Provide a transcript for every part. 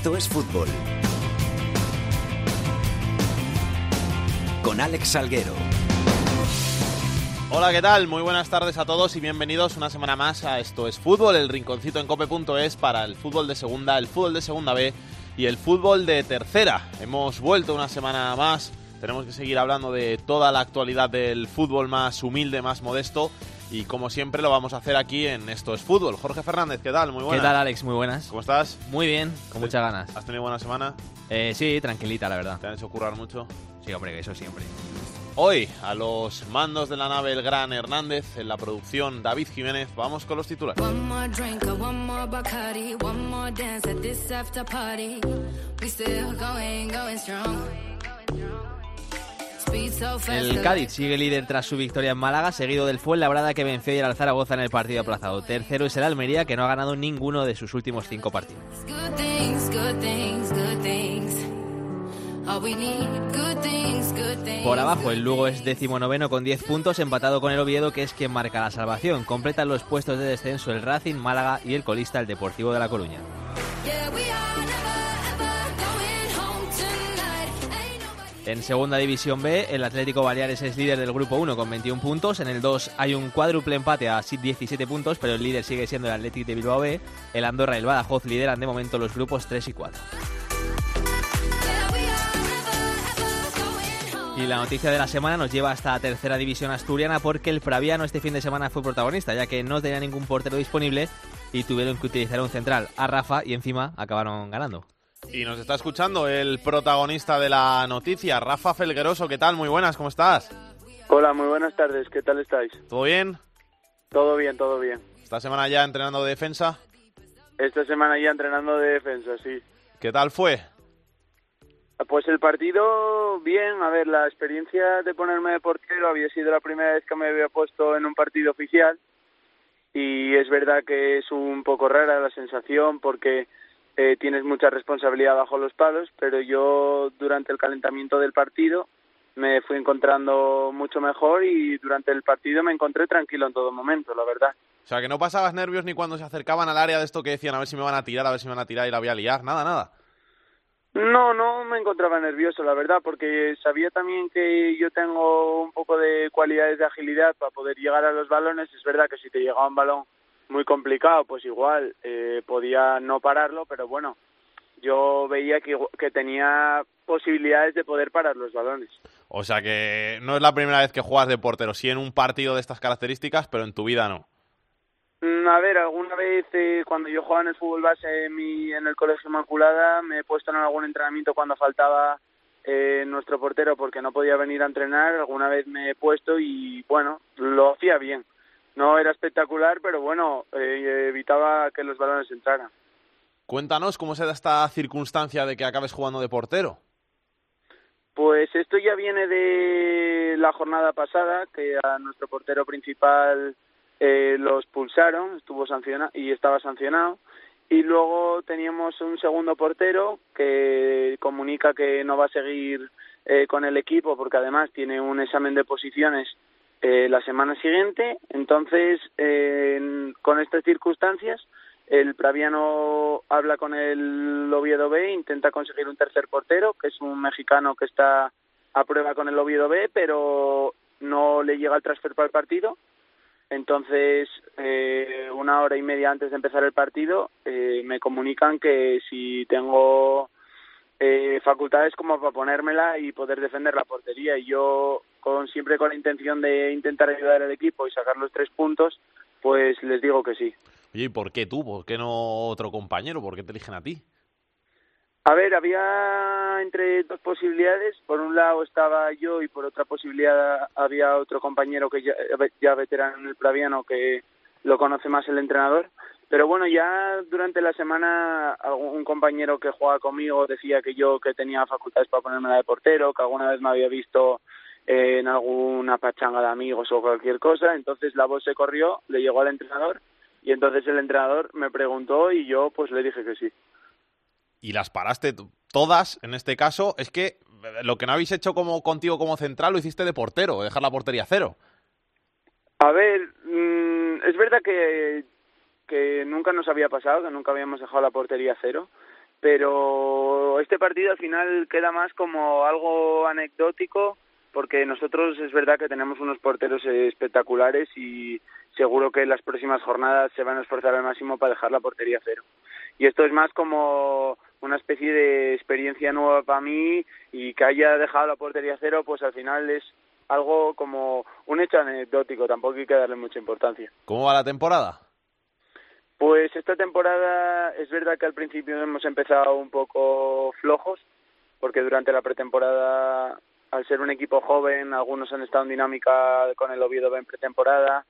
Esto es fútbol. Con Alex Salguero. Hola, ¿qué tal? Muy buenas tardes a todos y bienvenidos una semana más a Esto es Fútbol, el rinconcito en cope.es para el fútbol de segunda, el fútbol de segunda B y el fútbol de tercera. Hemos vuelto una semana más, tenemos que seguir hablando de toda la actualidad del fútbol más humilde, más modesto y como siempre lo vamos a hacer aquí en Esto es Fútbol. Jorge Fernández, ¿qué tal? Muy buenas. ¿Qué tal, Alex? Muy buenas. ¿Cómo estás? Muy bien, con muchas ganas. ¿Has tenido buena semana? Eh, sí, tranquilita, la verdad. ¿Te han hecho currar mucho? Sí, hombre, eso siempre. Hoy, a los mandos de la nave El Gran Hernández, en la producción David Jiménez, vamos con los titulares. El Cádiz sigue líder tras su victoria en Málaga, seguido del Fuenlabrada que venció ayer al Zaragoza en el partido aplazado. Tercero es el Almería, que no ha ganado ninguno de sus últimos cinco partidos. Por abajo, el Lugo es decimonoveno con 10 puntos, empatado con el Oviedo, que es quien marca la salvación. Completan los puestos de descenso el Racing, Málaga y el colista, el Deportivo de La Coruña. En segunda división B, el Atlético Baleares es líder del grupo 1 con 21 puntos. En el 2 hay un cuádruple empate a 17 puntos, pero el líder sigue siendo el Atlético de Bilbao B. El Andorra y el Badajoz lideran de momento los grupos 3 y 4. Y la noticia de la semana nos lleva hasta la tercera división asturiana porque el Praviano este fin de semana fue protagonista, ya que no tenía ningún portero disponible y tuvieron que utilizar un central a Rafa y encima acabaron ganando. Y nos está escuchando el protagonista de la noticia, Rafa Felgueroso. ¿Qué tal? Muy buenas, ¿cómo estás? Hola, muy buenas tardes. ¿Qué tal estáis? ¿Todo bien? Todo bien, todo bien. ¿Esta semana ya entrenando de defensa? Esta semana ya entrenando de defensa, sí. ¿Qué tal fue? Pues el partido, bien. A ver, la experiencia de ponerme de portero había sido la primera vez que me había puesto en un partido oficial. Y es verdad que es un poco rara la sensación porque eh, tienes mucha responsabilidad bajo los palos, pero yo durante el calentamiento del partido me fui encontrando mucho mejor y durante el partido me encontré tranquilo en todo momento, la verdad. O sea, que no pasabas nervios ni cuando se acercaban al área de esto que decían a ver si me van a tirar, a ver si me van a tirar y la voy a liar, nada, nada. No, no me encontraba nervioso, la verdad, porque sabía también que yo tengo un poco de cualidades de agilidad para poder llegar a los balones. Es verdad que si te llegaba un balón muy complicado, pues igual eh, podía no pararlo, pero bueno, yo veía que, que tenía posibilidades de poder parar los balones. O sea que no es la primera vez que juegas de portero, sí en un partido de estas características, pero en tu vida no. Mm, A ver, alguna vez eh, cuando yo jugaba en el fútbol base en, mi, en el Colegio Inmaculada me he puesto en algún entrenamiento cuando faltaba eh, nuestro portero porque no podía venir a entrenar, alguna vez me he puesto y bueno, lo hacía bien. No era espectacular, pero bueno, eh, evitaba que los balones entraran. Cuéntanos cómo se da esta circunstancia de que acabes jugando de portero. Pues esto ya viene de la jornada pasada, que a nuestro portero principal eh, los pulsaron, estuvo sancionado y estaba sancionado. Y luego teníamos un segundo portero que comunica que no va a seguir eh, con el equipo porque además tiene un examen de posiciones eh, la semana siguiente. Entonces, eh, con estas circunstancias, el Praviano habla con el Oviedo B, intenta conseguir un tercer portero, que es un mexicano que está a prueba con el Oviedo B, pero no le llega el transfer para el partido. Entonces, eh, una hora y media antes de empezar el partido, eh, me comunican que si tengo eh, facultades como para ponérmela y poder defender la portería. Y yo, con siempre con la intención de intentar ayudar al equipo y sacar los tres puntos, pues les digo que sí. Oye, ¿y por qué tú? ¿Por qué no otro compañero? ¿Por qué te eligen a ti? A ver, había entre dos posibilidades. Por un lado estaba yo y por otra posibilidad había otro compañero que ya, ya veterano en el Praviano que lo conoce más el entrenador. Pero bueno, ya durante la semana un compañero que jugaba conmigo decía que yo que tenía facultades para ponerme la de portero, que alguna vez me había visto en alguna pachanga de amigos o cualquier cosa. Entonces la voz se corrió, le llegó al entrenador y entonces el entrenador me preguntó y yo pues le dije que sí y las paraste todas, en este caso, es que lo que no habéis hecho como contigo como central lo hiciste de portero, dejar la portería cero. A ver, mmm, es verdad que, que nunca nos había pasado, que nunca habíamos dejado la portería cero, pero este partido al final queda más como algo anecdótico porque nosotros es verdad que tenemos unos porteros espectaculares y seguro que en las próximas jornadas se van a esforzar al máximo para dejar la portería cero. Y esto es más como una especie de experiencia nueva para mí y que haya dejado la portería cero, pues al final es algo como un hecho anecdótico, tampoco hay que darle mucha importancia. ¿Cómo va la temporada? Pues esta temporada es verdad que al principio hemos empezado un poco flojos, porque durante la pretemporada, al ser un equipo joven, algunos han estado en dinámica con el Oviedo en pretemporada,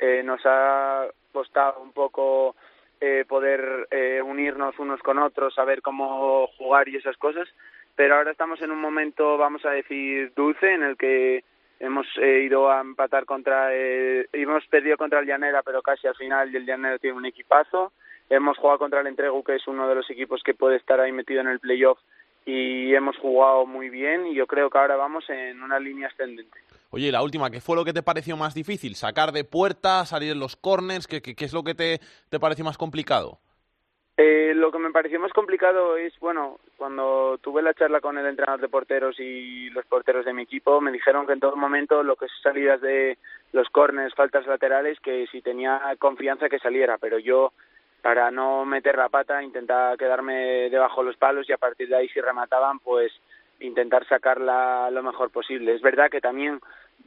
eh, nos ha costado un poco eh, poder eh, unirnos unos con otros, saber cómo jugar y esas cosas, pero ahora estamos en un momento, vamos a decir, dulce, en el que hemos eh, ido a empatar contra eh, hemos perdido contra el Llanera pero casi al final el Llanera tiene un equipazo hemos jugado contra el Entregu que es uno de los equipos que puede estar ahí metido en el playoff y hemos jugado muy bien y yo creo que ahora vamos en una línea ascendente Oye, la última, ¿qué fue lo que te pareció más difícil? ¿Sacar de puerta, salir en los corners? ¿Qué, qué, qué es lo que te, te pareció más complicado? Eh, lo que me pareció más complicado es, bueno, cuando tuve la charla con el entrenador de porteros y los porteros de mi equipo, me dijeron que en todo momento lo que es salidas de los corners, faltas laterales, que si tenía confianza que saliera, pero yo para no meter la pata intentaba quedarme debajo de los palos y a partir de ahí si remataban pues intentar sacarla lo mejor posible. Es verdad que también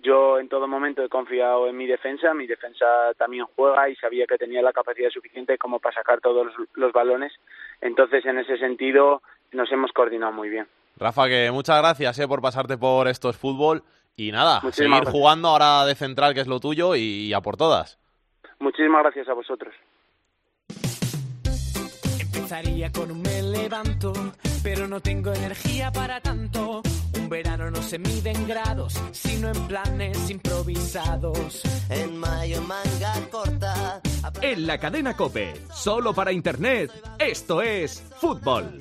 yo en todo momento he confiado en mi defensa, mi defensa también juega y sabía que tenía la capacidad suficiente como para sacar todos los, balones, entonces en ese sentido nos hemos coordinado muy bien. Rafa, que muchas gracias eh, por pasarte por estos fútbol y nada, seguir jugando ahora de central que es lo tuyo y a por todas. Muchísimas gracias a vosotros. Empezaría con un me levanto, pero no tengo energía para tanto un verano no se mide en grados, sino en planes improvisados. En mayo manga corta. En la cadena Cope, solo para internet, esto es fútbol.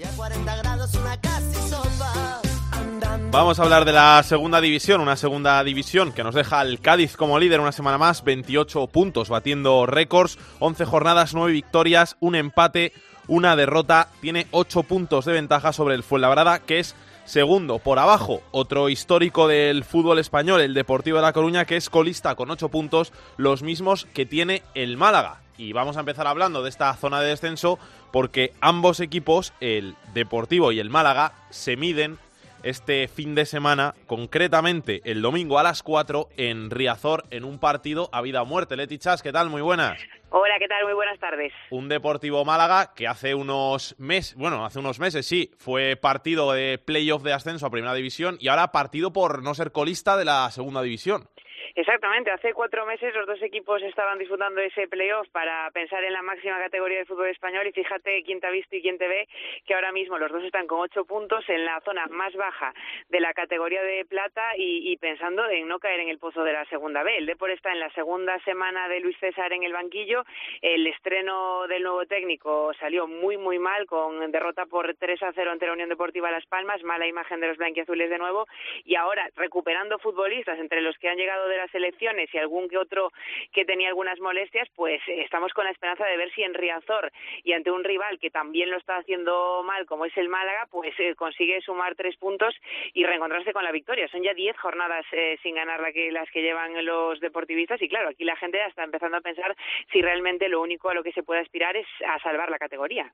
Vamos a hablar de la segunda división, una segunda división que nos deja al Cádiz como líder una semana más, 28 puntos, batiendo récords, 11 jornadas, 9 victorias, un empate, una derrota, tiene 8 puntos de ventaja sobre el Fuenlabrada, que es Segundo, por abajo, otro histórico del fútbol español, el Deportivo de La Coruña, que es colista con ocho puntos, los mismos que tiene el Málaga. Y vamos a empezar hablando de esta zona de descenso porque ambos equipos, el Deportivo y el Málaga, se miden este fin de semana, concretamente el domingo a las 4 en Riazor, en un partido a vida o muerte. Leti Chas, ¿qué tal? Muy buenas. Hola, ¿qué tal? Muy buenas tardes. Un Deportivo Málaga que hace unos meses, bueno, hace unos meses sí, fue partido de playoff de ascenso a Primera División y ahora partido por no ser colista de la Segunda División. Exactamente, hace cuatro meses los dos equipos estaban disfrutando ese playoff para pensar en la máxima categoría del fútbol español y fíjate quién te ha visto y quién te ve que ahora mismo los dos están con ocho puntos en la zona más baja de la categoría de plata y, pensando en no caer en el pozo de la segunda B. El Depor está en la segunda semana de Luis César en el banquillo. El estreno del nuevo técnico salió muy muy mal con derrota por 3 a 0 ante la Unión Deportiva Las Palmas, mala imagen de los blanquiazules de nuevo y ahora recuperando futbolistas entre los que han llegado de la elecciones y algún que otro que tenía algunas molestias, pues eh, estamos con la esperanza de ver si en Riazor y ante un rival que también lo está haciendo mal, como es el Málaga, pues eh, consigue sumar tres puntos y reencontrarse con la victoria. Son ya diez jornadas eh, sin ganar la que, las que llevan los deportivistas y claro, aquí la gente está empezando a pensar si realmente lo único a lo que se puede aspirar es a salvar la categoría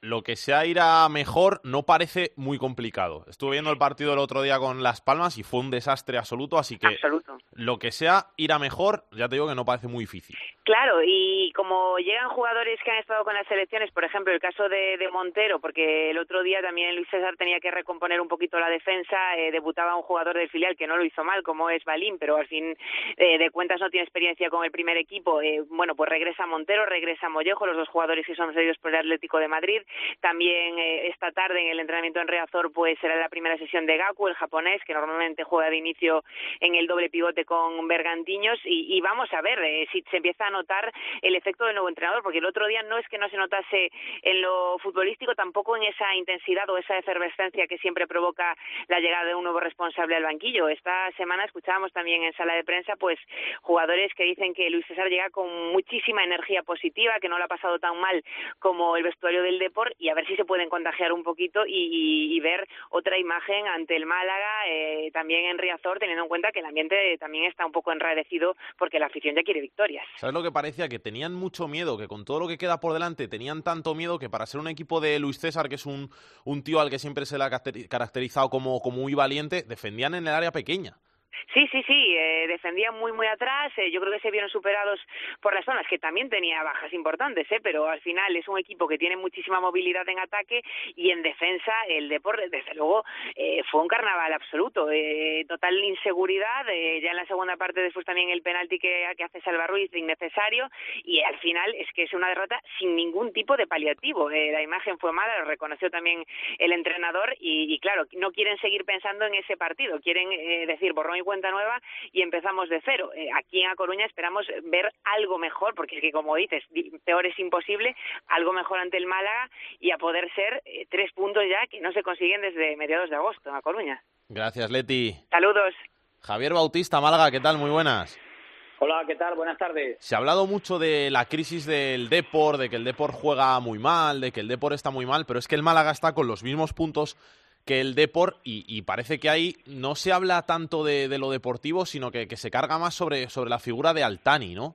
lo que sea ir a mejor no parece muy complicado. Estuve viendo el partido el otro día con Las Palmas y fue un desastre absoluto, así que lo que sea ir a mejor, ya te digo que no parece muy difícil. Claro, y como llegan jugadores que han estado con las selecciones, por ejemplo, el caso de, Montero, porque el otro día también Luis César tenía que recomponer un poquito la defensa, eh, debutaba un jugador del filial que no lo hizo mal, como es Balín, pero al fin eh, de cuentas no tiene experiencia con el primer equipo. Eh, bueno, pues regresa Montero, regresa Mollejo, los dos jugadores que son cedidos por el Atlético de Madrid. También esta tarde en el entrenamiento en Reazor, pues será la primera sesión de Gaku, el japonés, que normalmente juega de inicio en el doble pivote con Bergantiños, y, y vamos a ver si se empieza a notar el efecto del nuevo entrenador, porque el otro día no es que no se notase en lo futbolístico, tampoco en esa intensidad o esa efervescencia que siempre provoca la llegada de un nuevo responsable al banquillo. Esta semana escuchábamos también en sala de prensa pues jugadores que dicen que Luis César llega con muchísima energía positiva, que no lo ha pasado tan mal como el vestuario del Deport y a ver si se pueden contagiar un poquito y, ver otra imagen ante el Málaga, eh, también en Riazor, teniendo en cuenta que el ambiente también está un poco enrarecido porque la afición ya quiere victorias. ¿Sabes lo que parecía? Que tenían mucho miedo, que con todo lo que queda por delante tenían tanto miedo que para ser un equipo de Luis César, que es un, un tío al que siempre se le ha caracterizado como, como muy valiente, defendían en el área pequeña. Sí, sí, sí, eh, defendían muy, muy atrás. Eh, yo creo que se vieron superados por las zonas, que también tenía bajas importantes, ¿eh? pero al final es un equipo que tiene muchísima movilidad en ataque y en defensa el deporte, desde luego, eh, fue un carnaval absoluto. Eh, total inseguridad, eh, ya en la segunda parte después también el penalti que, hace Salva Ruiz innecesario y al final es que es una derrota sin ningún tipo de paliativo. La imagen fue mala, lo reconoció también el entrenador y, y claro, no quieren seguir pensando en ese partido, quieren decir borrón y cuenta nueva y empezamos de cero. Eh, aquí en A Coruña esperamos ver algo mejor, porque es que como dices, peor es imposible, algo mejor ante el Málaga y a poder ser eh, tres puntos ya que no se consiguen desde mediados de agosto en A Coruña. Gracias, Leti. Saludos. Javier Bautista, Málaga, ¿qué tal? Muy buenas. Hola, ¿qué tal? Buenas tardes. Se ha hablado mucho de la crisis del Depor, de que el Depor juega muy mal, de que el Depor está muy mal, pero es que el Málaga está con los mismos puntos que el Depor y, parece que ahí no se habla tanto de, lo deportivo, sino que, que, se carga más sobre, sobre la figura de Altani, ¿no?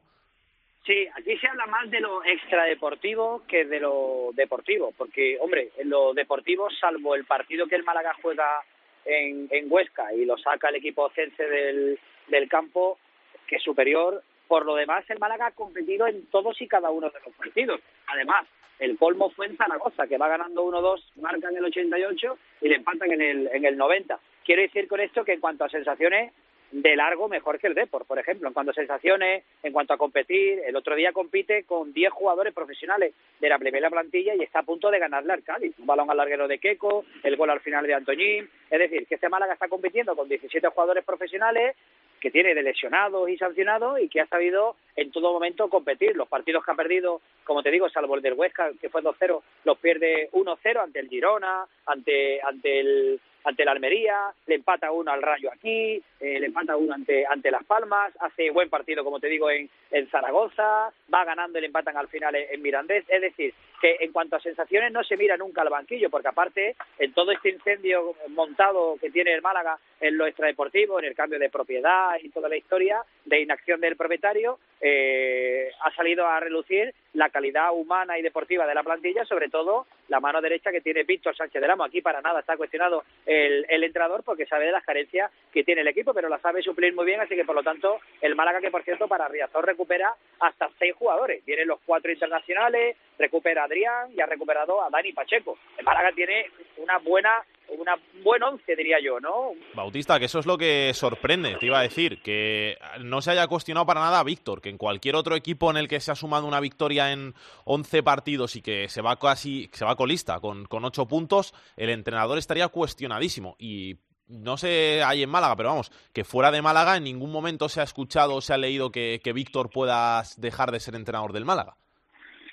Sí, aquí se habla más de lo extradeportivo que de lo deportivo, porque, hombre, en lo deportivo, salvo el partido que el Málaga juega en, en Huesca y lo saca el equipo cense del, del campo, que es superior, por lo demás el Málaga ha competido en todos y cada uno de los partidos. Además, el colmo fue en Zaragoza, que va ganando 1-2, marca en el 88 y le empatan en el, en el 90. Quiero decir con esto que en cuanto a sensaciones, de largo mejor que el Depor, por ejemplo, en cuanto a sensaciones, en cuanto a competir. El otro día compite con 10 jugadores profesionales de la primera plantilla y está a punto de ganarle al Cádiz. Un balón al larguero de Queco, el gol al final de Antoñín. Es decir, que este Málaga está compitiendo con 17 jugadores profesionales que tiene de lesionados y sancionados y que ha sabido en todo momento competir. Los partidos que ha perdido, como te digo, salvo el del Huesca, que fue 2-0, los pierde 1-0 ante el Girona, ante, ante el ante la Almería, le empata uno al Rayo aquí, eh, le empata uno ante, ante Las Palmas, hace buen partido, como te digo, en, en Zaragoza, va ganando y le empatan al final en, Mirandés. Es decir, que en cuanto a sensaciones no se mira nunca al banquillo, porque aparte, en todo este incendio montado que tiene el Málaga en lo extradeportivo, en el cambio de propiedad y toda la historia de inacción del propietario, eh, ha salido a relucir la calidad humana y deportiva de la plantilla, sobre todo la mano derecha que tiene Víctor Sánchez del Amo. Aquí para nada está cuestionado el, el entrenador porque sabe de las carencias que tiene el equipo, pero la sabe suplir muy bien, así que por lo tanto el Málaga que por cierto para Riazor recupera hasta seis jugadores. Vienen los cuatro internacionales, recupera a Adrián y ha recuperado a Dani Pacheco. El Málaga tiene una buena una buen once, diría yo, ¿no? Bautista, que eso es lo que sorprende, te iba a decir, que no se haya cuestionado para nada a Víctor, que en cualquier otro equipo en el que se ha sumado una victoria en 11 partidos y que se va casi, se va colista con, con 8 puntos, el entrenador estaría cuestionadísimo. Y no sé ahí en Málaga, pero vamos, que fuera de Málaga en ningún momento se ha escuchado o se ha leído que, que Víctor pueda dejar de ser entrenador del Málaga.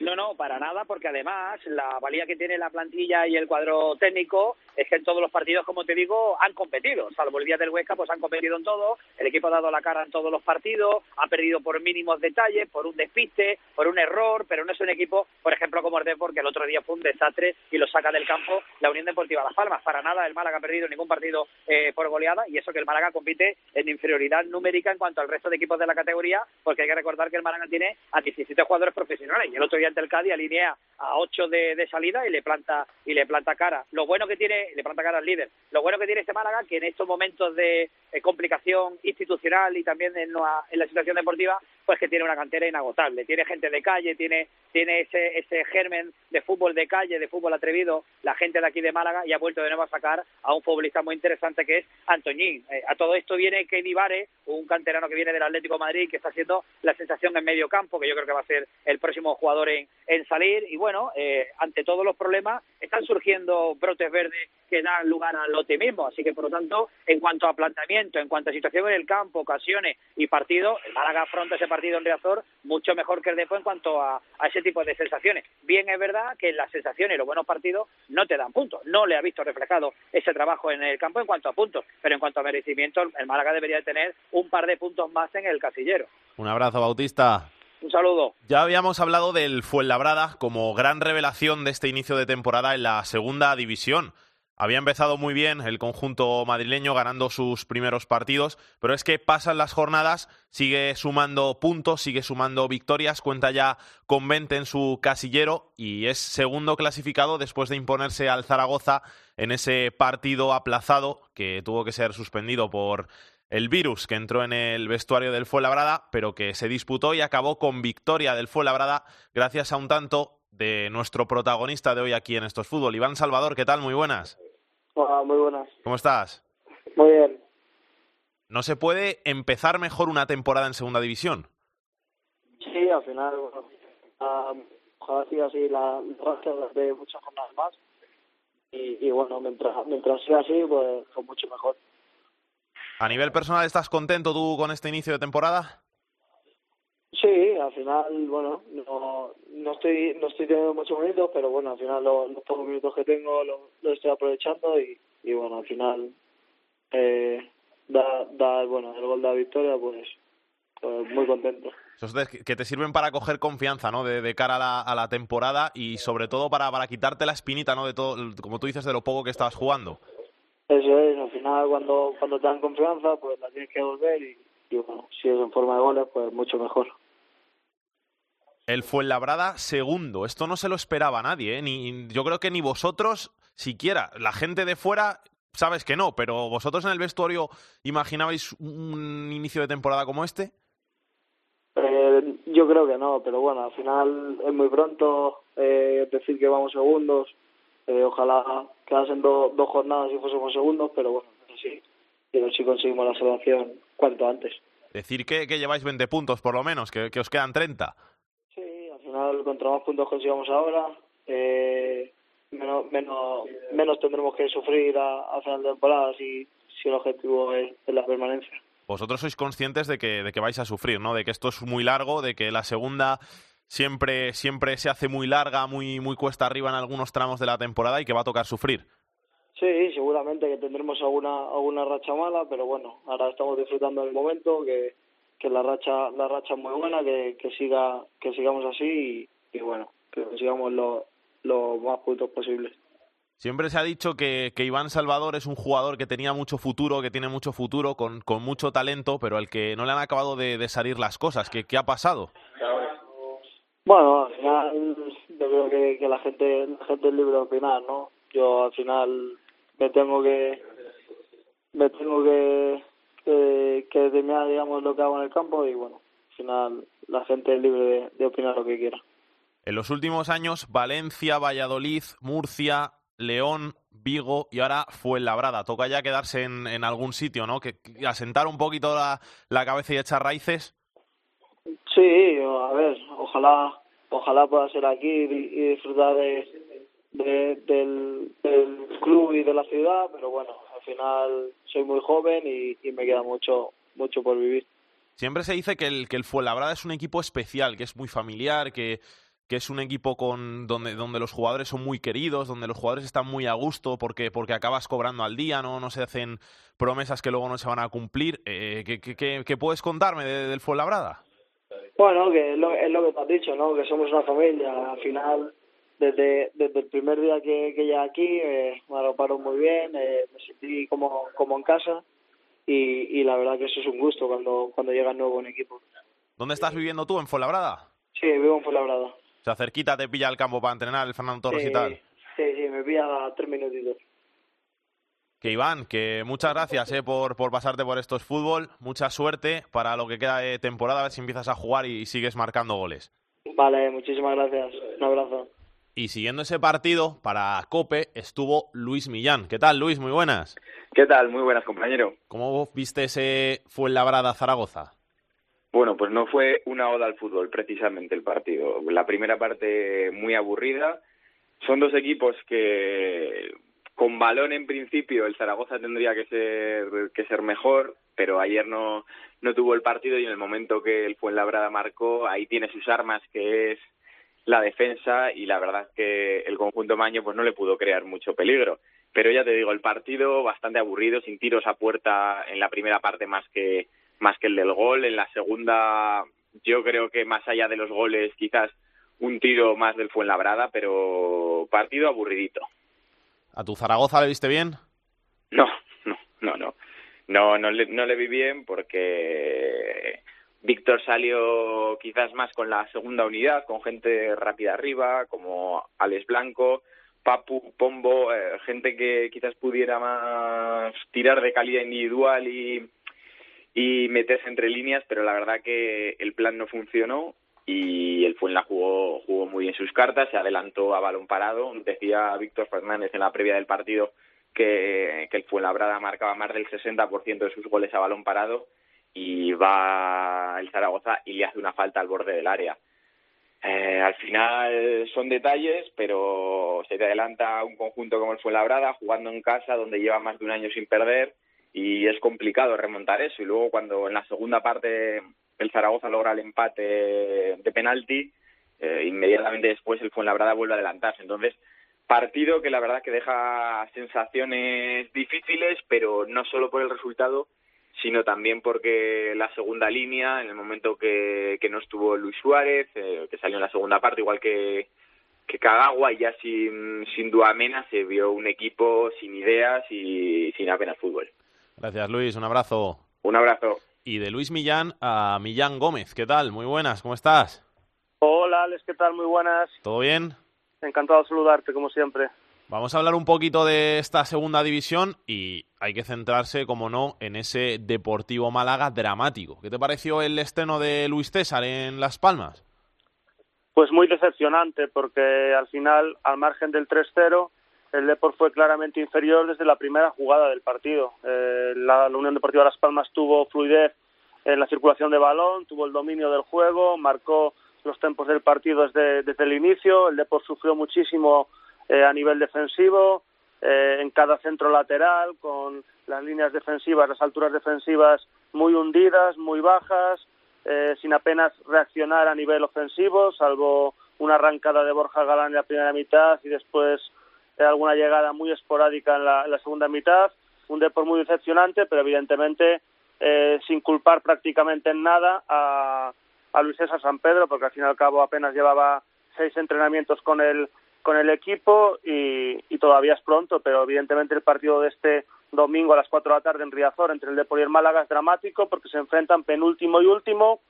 No, no, para nada, porque además la valía que tiene la plantilla y el cuadro técnico es que en todos los partidos, como te digo, han competido. Salvo el día del Huesca, pues han competido en todo. El equipo ha dado la cara en todos los partidos, ha perdido por mínimos detalles, por un despiste, por un error, pero no es un equipo, por ejemplo, como el Depor, que el otro día fue un desastre y lo saca del campo la Unión Deportiva Las Palmas. Para nada, el Málaga ha perdido ningún partido eh, por goleada y eso que el Málaga compite en inferioridad numérica en cuanto al resto de equipos de la categoría, porque hay que recordar que el Málaga tiene a 17 jugadores profesionales y el otro día ante el Cádiz alinea a 8 de, de salida y le planta y le planta cara. Lo bueno que tiene, le planta cara al líder. Lo bueno que tiene este Málaga que en estos momentos de eh, complicación institucional y también en la, en la situación deportiva, pues que tiene una cantera inagotable. Tiene gente de calle, tiene tiene ese ese germen de fútbol de calle, de fútbol atrevido, la gente de aquí de Málaga y ha vuelto de nuevo a sacar a un futbolista muy interesante que es Antoñín. Eh, a todo esto viene Kenny Vare, un canterano que viene del Atlético de Madrid que está haciendo la sensación en medio campo, que yo creo que va a ser el próximo jugador en, en salir y bueno, eh, ante todos los problemas están surgiendo brotes verdes que da lugar al optimismo. Así que, por lo tanto, en cuanto a planteamiento, en cuanto a situación en el campo, ocasiones y partido, el Málaga afronta ese partido en Riazor mucho mejor que el Depor en cuanto a, a, ese tipo de sensaciones. Bien es verdad que las sensaciones y los buenos partidos no te dan puntos. No le ha visto reflejado ese trabajo en el campo en cuanto a puntos, pero en cuanto a merecimiento, el Málaga debería tener un par de puntos más en el casillero. Un abrazo, Bautista. Un saludo. Ya habíamos hablado del Fuenlabrada como gran revelación de este inicio de temporada en la segunda división. Había empezado muy bien el conjunto madrileño ganando sus primeros partidos, pero es que pasan las jornadas, sigue sumando puntos, sigue sumando victorias, cuenta ya con 20 en su casillero y es segundo clasificado después de imponerse al Zaragoza en ese partido aplazado que tuvo que ser suspendido por el virus que entró en el vestuario del Fuenlabrada, pero que se disputó y acabó con victoria del Fuenlabrada gracias a un tanto de nuestro protagonista de hoy aquí en Estos Fútbol, Iván Salvador. ¿Qué tal? Muy buenas. Hola, muy buenas. ¿Cómo estás? Muy bien. ¿No se puede empezar mejor una temporada en segunda división? Sí, al final, bueno, um, ojalá siga así la racha de muchas jornadas más. Y, y bueno, mientras, mientras sea así, pues, pues mucho mejor. ¿A nivel personal estás contento tú con este inicio de temporada? Sí, al final, bueno, no, no estoy no estoy teniendo muchos minutos, pero bueno, al final los, los pocos minutos que tengo los lo estoy aprovechando y, y bueno, al final eh, da, da, bueno, el gol de la victoria, pues, pues muy contento. Esos que te sirven para coger confianza, ¿no? De, de cara a la, a la, temporada y sobre todo para, para quitarte la espinita, ¿no? De todo, como tú dices, de lo poco que estabas jugando. Eso es, al final cuando, cuando te dan confianza, pues la tienes que volver y, y bueno, si es en forma de goles, pues mucho mejor. El Fuenlabrada segundo. Esto no se lo esperaba nadie, ¿eh? Ni, yo creo que ni vosotros siquiera. La gente de fuera sabes que no, pero vosotros en el vestuario imaginabais un inicio de temporada como este. Eh, yo creo que no, pero bueno, al final es muy pronto eh, decir que vamos segundos. Eh, ojalá quedasen do, dos jornadas y fuésemos segundos, pero bueno, sí, pero sí conseguimos la salvación cuanto antes. Decir que, que lleváis 20 puntos por lo menos, que, que os quedan 30 final, contra más puntos consigamos ahora, eh, menos, menos, menos tendremos que sufrir a, a final de temporada si, si el objetivo es, es, la permanencia. Vosotros sois conscientes de que, de que vais a sufrir, ¿no? De que esto es muy largo, de que la segunda siempre, siempre se hace muy larga, muy, muy cuesta arriba en algunos tramos de la temporada y que va a tocar sufrir. Sí, seguramente que tendremos alguna, alguna racha mala, pero bueno, ahora estamos disfrutando del momento, que, que la racha la racha es muy buena que, que siga que sigamos así y, y bueno que consigamos los lo más puntos posibles Siempre se ha dicho que, que Iván Salvador es un jugador que tenía mucho futuro, que tiene mucho futuro, con, con mucho talento, pero al que no le han acabado de, de salir las cosas. ¿Qué, ¿Qué ha pasado? Bueno, al final yo creo que, que la gente la gente es libre de opinar, ¿no? Yo al final me tengo que me tengo que que, que determinar, digamos, lo que hago en el campo y, bueno, al final la gente es libre de, de opinar lo que quiera. En los últimos años, Valencia, Valladolid, Murcia, León, Vigo y ahora Fuenlabrada. Toca ya quedarse en, en algún sitio, ¿no? Que, que asentar un poquito la, la, cabeza y echar raíces. Sí, a ver, ojalá ojalá pueda ser aquí y, y disfrutar de, de, del, del club y de la ciudad, pero bueno, al final soy muy joven y, y me queda mucho mucho por vivir. Siempre se dice que el, que el Fuenlabrada es un equipo especial, que es muy familiar, que, que es un equipo con donde, donde los jugadores son muy queridos, donde los jugadores están muy a gusto porque, porque acabas cobrando al día, no, no se hacen promesas que luego no se van a cumplir. Eh, ¿qué, qué, qué, puedes contarme de, del Fuenlabrada? Bueno, que es lo, es lo que te has dicho, ¿no? Que somos una familia. Al final, desde, desde el primer día que, que llegué aquí, eh, me arroparon muy bien, eh, me sentí como, como en casa y, y la verdad que eso es un gusto cuando, cuando llega nuevo un equipo. ¿Dónde estás viviendo tú? ¿En Fuenlabrada? Sí, vivo en Fuenlabrada. O sea, cerquita te pilla el campo para entrenar el Fernando Torres sí, y tal. Sí, sí, me pilla a tres minutitos. Que Iván, que muchas gracias eh, por, por pasarte por estos fútbol. Mucha suerte para lo que queda de temporada, a ver si empiezas a jugar y sigues marcando goles. Vale, muchísimas gracias. Un abrazo. Y siguiendo ese partido, para Cope estuvo Luis Millán. ¿Qué tal, Luis? Muy buenas. ¿Qué tal? Muy buenas, compañero. ¿Cómo viste ese Fuenlabrada Zaragoza? Bueno, pues no fue una oda al fútbol precisamente el partido. La primera parte muy aburrida. Son dos equipos que con balón en principio el Zaragoza tendría que ser que ser mejor, pero ayer no no tuvo el partido y en el momento que el Fuenlabrada marcó, ahí tiene sus armas que es la defensa y la verdad es que el conjunto Maño pues no le pudo crear mucho peligro. Pero ya te digo, el partido bastante aburrido, sin tiros a puerta en la primera parte más que más que el del gol, en la segunda yo creo que más allá de los goles quizás un tiro más del Fuenlabrada, pero partido aburridito. ¿A tu Zaragoza le viste bien? No, no, no, no. No, no le, no le vi bien porque Víctor salió quizás más con la segunda unidad, con gente rápida arriba, como Alex Blanco, Papu, Pombo, eh, gente que quizás pudiera más tirar de calidad individual y, y meterse entre líneas, pero la verdad que el plan no funcionó y el Fuenla jugó, jugó muy bien sus cartas, se adelantó a balón parado. Decía Víctor Fernández en la previa del partido que, que el Fuenlabrada marcaba más del 60% de sus goles a balón parado y va el Zaragoza y le hace una falta al borde del área. Eh, al final son detalles, pero se te adelanta un conjunto como el Fuenlabrada jugando en casa donde lleva más de un año sin perder y es complicado remontar eso. Y luego cuando en la segunda parte el Zaragoza logra el empate de penalti, eh, inmediatamente después el Fuenlabrada vuelve a adelantarse. Entonces, partido que la verdad que deja sensaciones difíciles, pero no solo por el resultado, sino también porque la segunda línea, en el momento que, que no estuvo Luis Suárez, eh, que salió en la segunda parte, igual que, que Cagagua, y ya sin, sin duda mena se vio un equipo sin ideas y sin apenas fútbol. Gracias, Luis. Un abrazo. Un abrazo y de Luis Millán a Millán Gómez. ¿Qué tal? Muy buenas, ¿cómo estás? Hola, Alex, ¿qué tal? Muy buenas. ¿Todo bien? Encantado de saludarte, como siempre. Vamos a hablar un poquito de esta segunda división y hay que centrarse, como no, en ese Deportivo Málaga dramático. ¿Qué te pareció el estreno de Luis César en Las Palmas? Pues muy decepcionante, porque al final, al margen del 3-0, el Deport fue claramente inferior desde la primera jugada del partido. Eh, la, Unión Deportiva Las Palmas tuvo fluidez en la circulación de balón, tuvo el dominio del juego, marcó los tempos del partido desde, desde el inicio. El Deport sufrió muchísimo eh, a nivel defensivo, eh, en cada centro lateral, con las líneas defensivas, las alturas defensivas muy hundidas, muy bajas, sin apenas reaccionar a nivel ofensivo, salvo una arrancada de Borja Galán en la primera mitad y después alguna llegada muy esporádica en la, segunda mitad, un deporte muy decepcionante, pero evidentemente eh, sin culpar prácticamente en nada a, a Luis César San Pedro, porque al fin y al cabo apenas llevaba seis entrenamientos con el, con el equipo y, y todavía es pronto, pero evidentemente el partido de este domingo a las cuatro de la tarde en Riazor entre el Depor y el Málaga es dramático porque se enfrentan penúltimo y último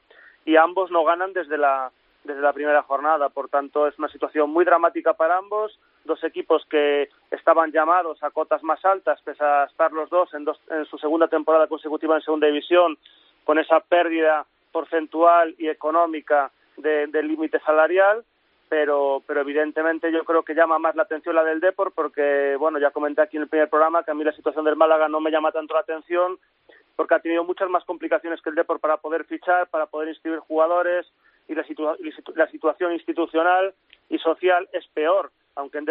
y ambos no ganan desde la desde la primera jornada. Por tanto, es una situación muy dramática para ambos. Dos equipos que estaban llamados a cotas más altas, pese a estar los dos en, en su segunda temporada consecutiva en segunda división, con esa pérdida porcentual y económica del límite salarial. Pero, pero evidentemente yo creo que llama más la atención la del Depor porque, bueno, ya comenté aquí en el primer programa que a mí la situación del Málaga no me llama tanto la atención porque ha tenido muchas más complicaciones que el Depor para poder fichar, para poder inscribir jugadores, y la, la situación institucional y social es peor, aunque en,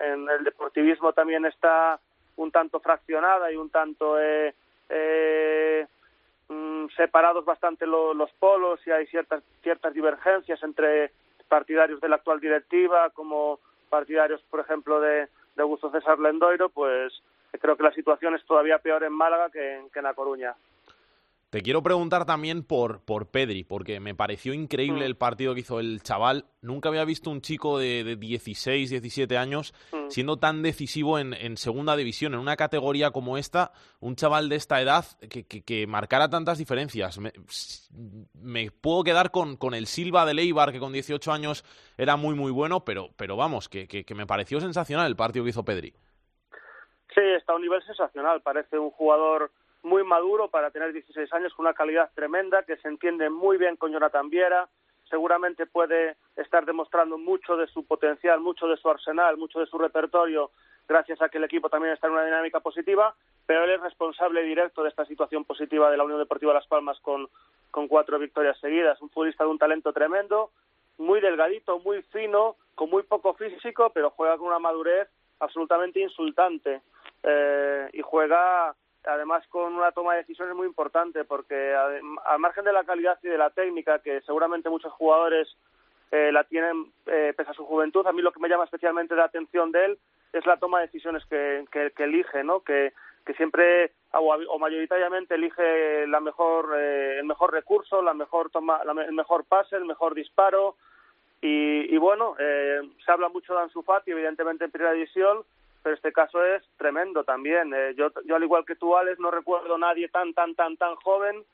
en, el deportivismo también está un tanto fraccionada y un tanto eh, eh, mm, separados bastante los polos y hay ciertas ciertas divergencias entre partidarios de la actual directiva como partidarios, por ejemplo, de, de Augusto César Lendoiro, pues creo que la situación es todavía peor en Málaga que que en La Coruña. Te quiero preguntar también por, por Pedri, porque me pareció increíble mm. el partido que hizo el chaval. Nunca había visto un chico de, de 16, 17 años mm. siendo tan decisivo en, en, segunda división, en una categoría como esta, un chaval de esta edad que, que, marcara tantas diferencias. Me, puedo quedar con, con, el Silva de Leibar, que con 18 años era muy, muy bueno, pero, pero vamos, que, que me pareció sensacional el partido que hizo Pedri. Sí, está a un nivel sensacional. Parece un jugador muy maduro para tener 16 años, con una calidad tremenda, que se entiende muy bien con Jonathan Viera, seguramente puede estar demostrando mucho de su potencial, mucho de su arsenal, mucho de su repertorio, gracias a que el equipo también está en una dinámica positiva, pero él es responsable directo de esta situación positiva de la Unión Deportiva Las Palmas con, con cuatro victorias seguidas, un futbolista de un talento tremendo, muy delgadito, muy fino, con muy poco físico, pero juega con una madurez absolutamente insultante eh, y juega además con una toma de decisiones muy importante porque al margen de la calidad y de la técnica que seguramente muchos jugadores eh, la tienen eh, pese a su juventud a mí lo que me llama especialmente la atención de él es la toma de decisiones que, elige no que, siempre o, mayoritariamente elige la mejor eh, el mejor recurso la mejor toma el mejor pase el mejor disparo. Y, y bueno eh, se habla mucho de Ansu Fati evidentemente en primera división pero este caso es tremendo también. Eh, yo, yo, al igual que tú, Alex, no recuerdo a nadie tan, tan, tan, tan joven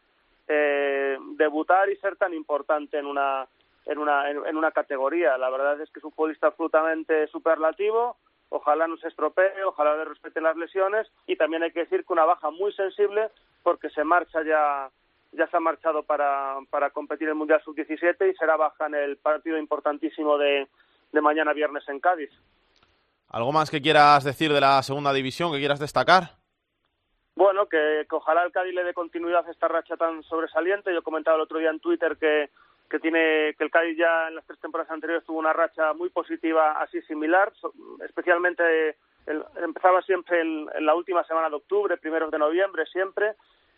eh, debutar y ser tan importante en una, en una, en, una categoría. La verdad es que es un futbolista absolutamente superlativo. Ojalá no se estropee, ojalá le respeten las lesiones y también hay que decir que una baja muy sensible porque se marcha ya ya se ha marchado para, para competir en el Mundial Sub-17 y será baja en el partido importantísimo de, de mañana viernes en Cádiz. ¿Algo más que quieras decir de la segunda división, que quieras destacar? Bueno, que, ojalá el Cádiz le dé continuidad a esta racha tan sobresaliente. Yo comentaba el otro día en Twitter que, que tiene que el Cádiz ya en las tres temporadas anteriores tuvo una racha muy positiva así similar, especialmente empezaba siempre en, la última semana de octubre, primeros de noviembre siempre.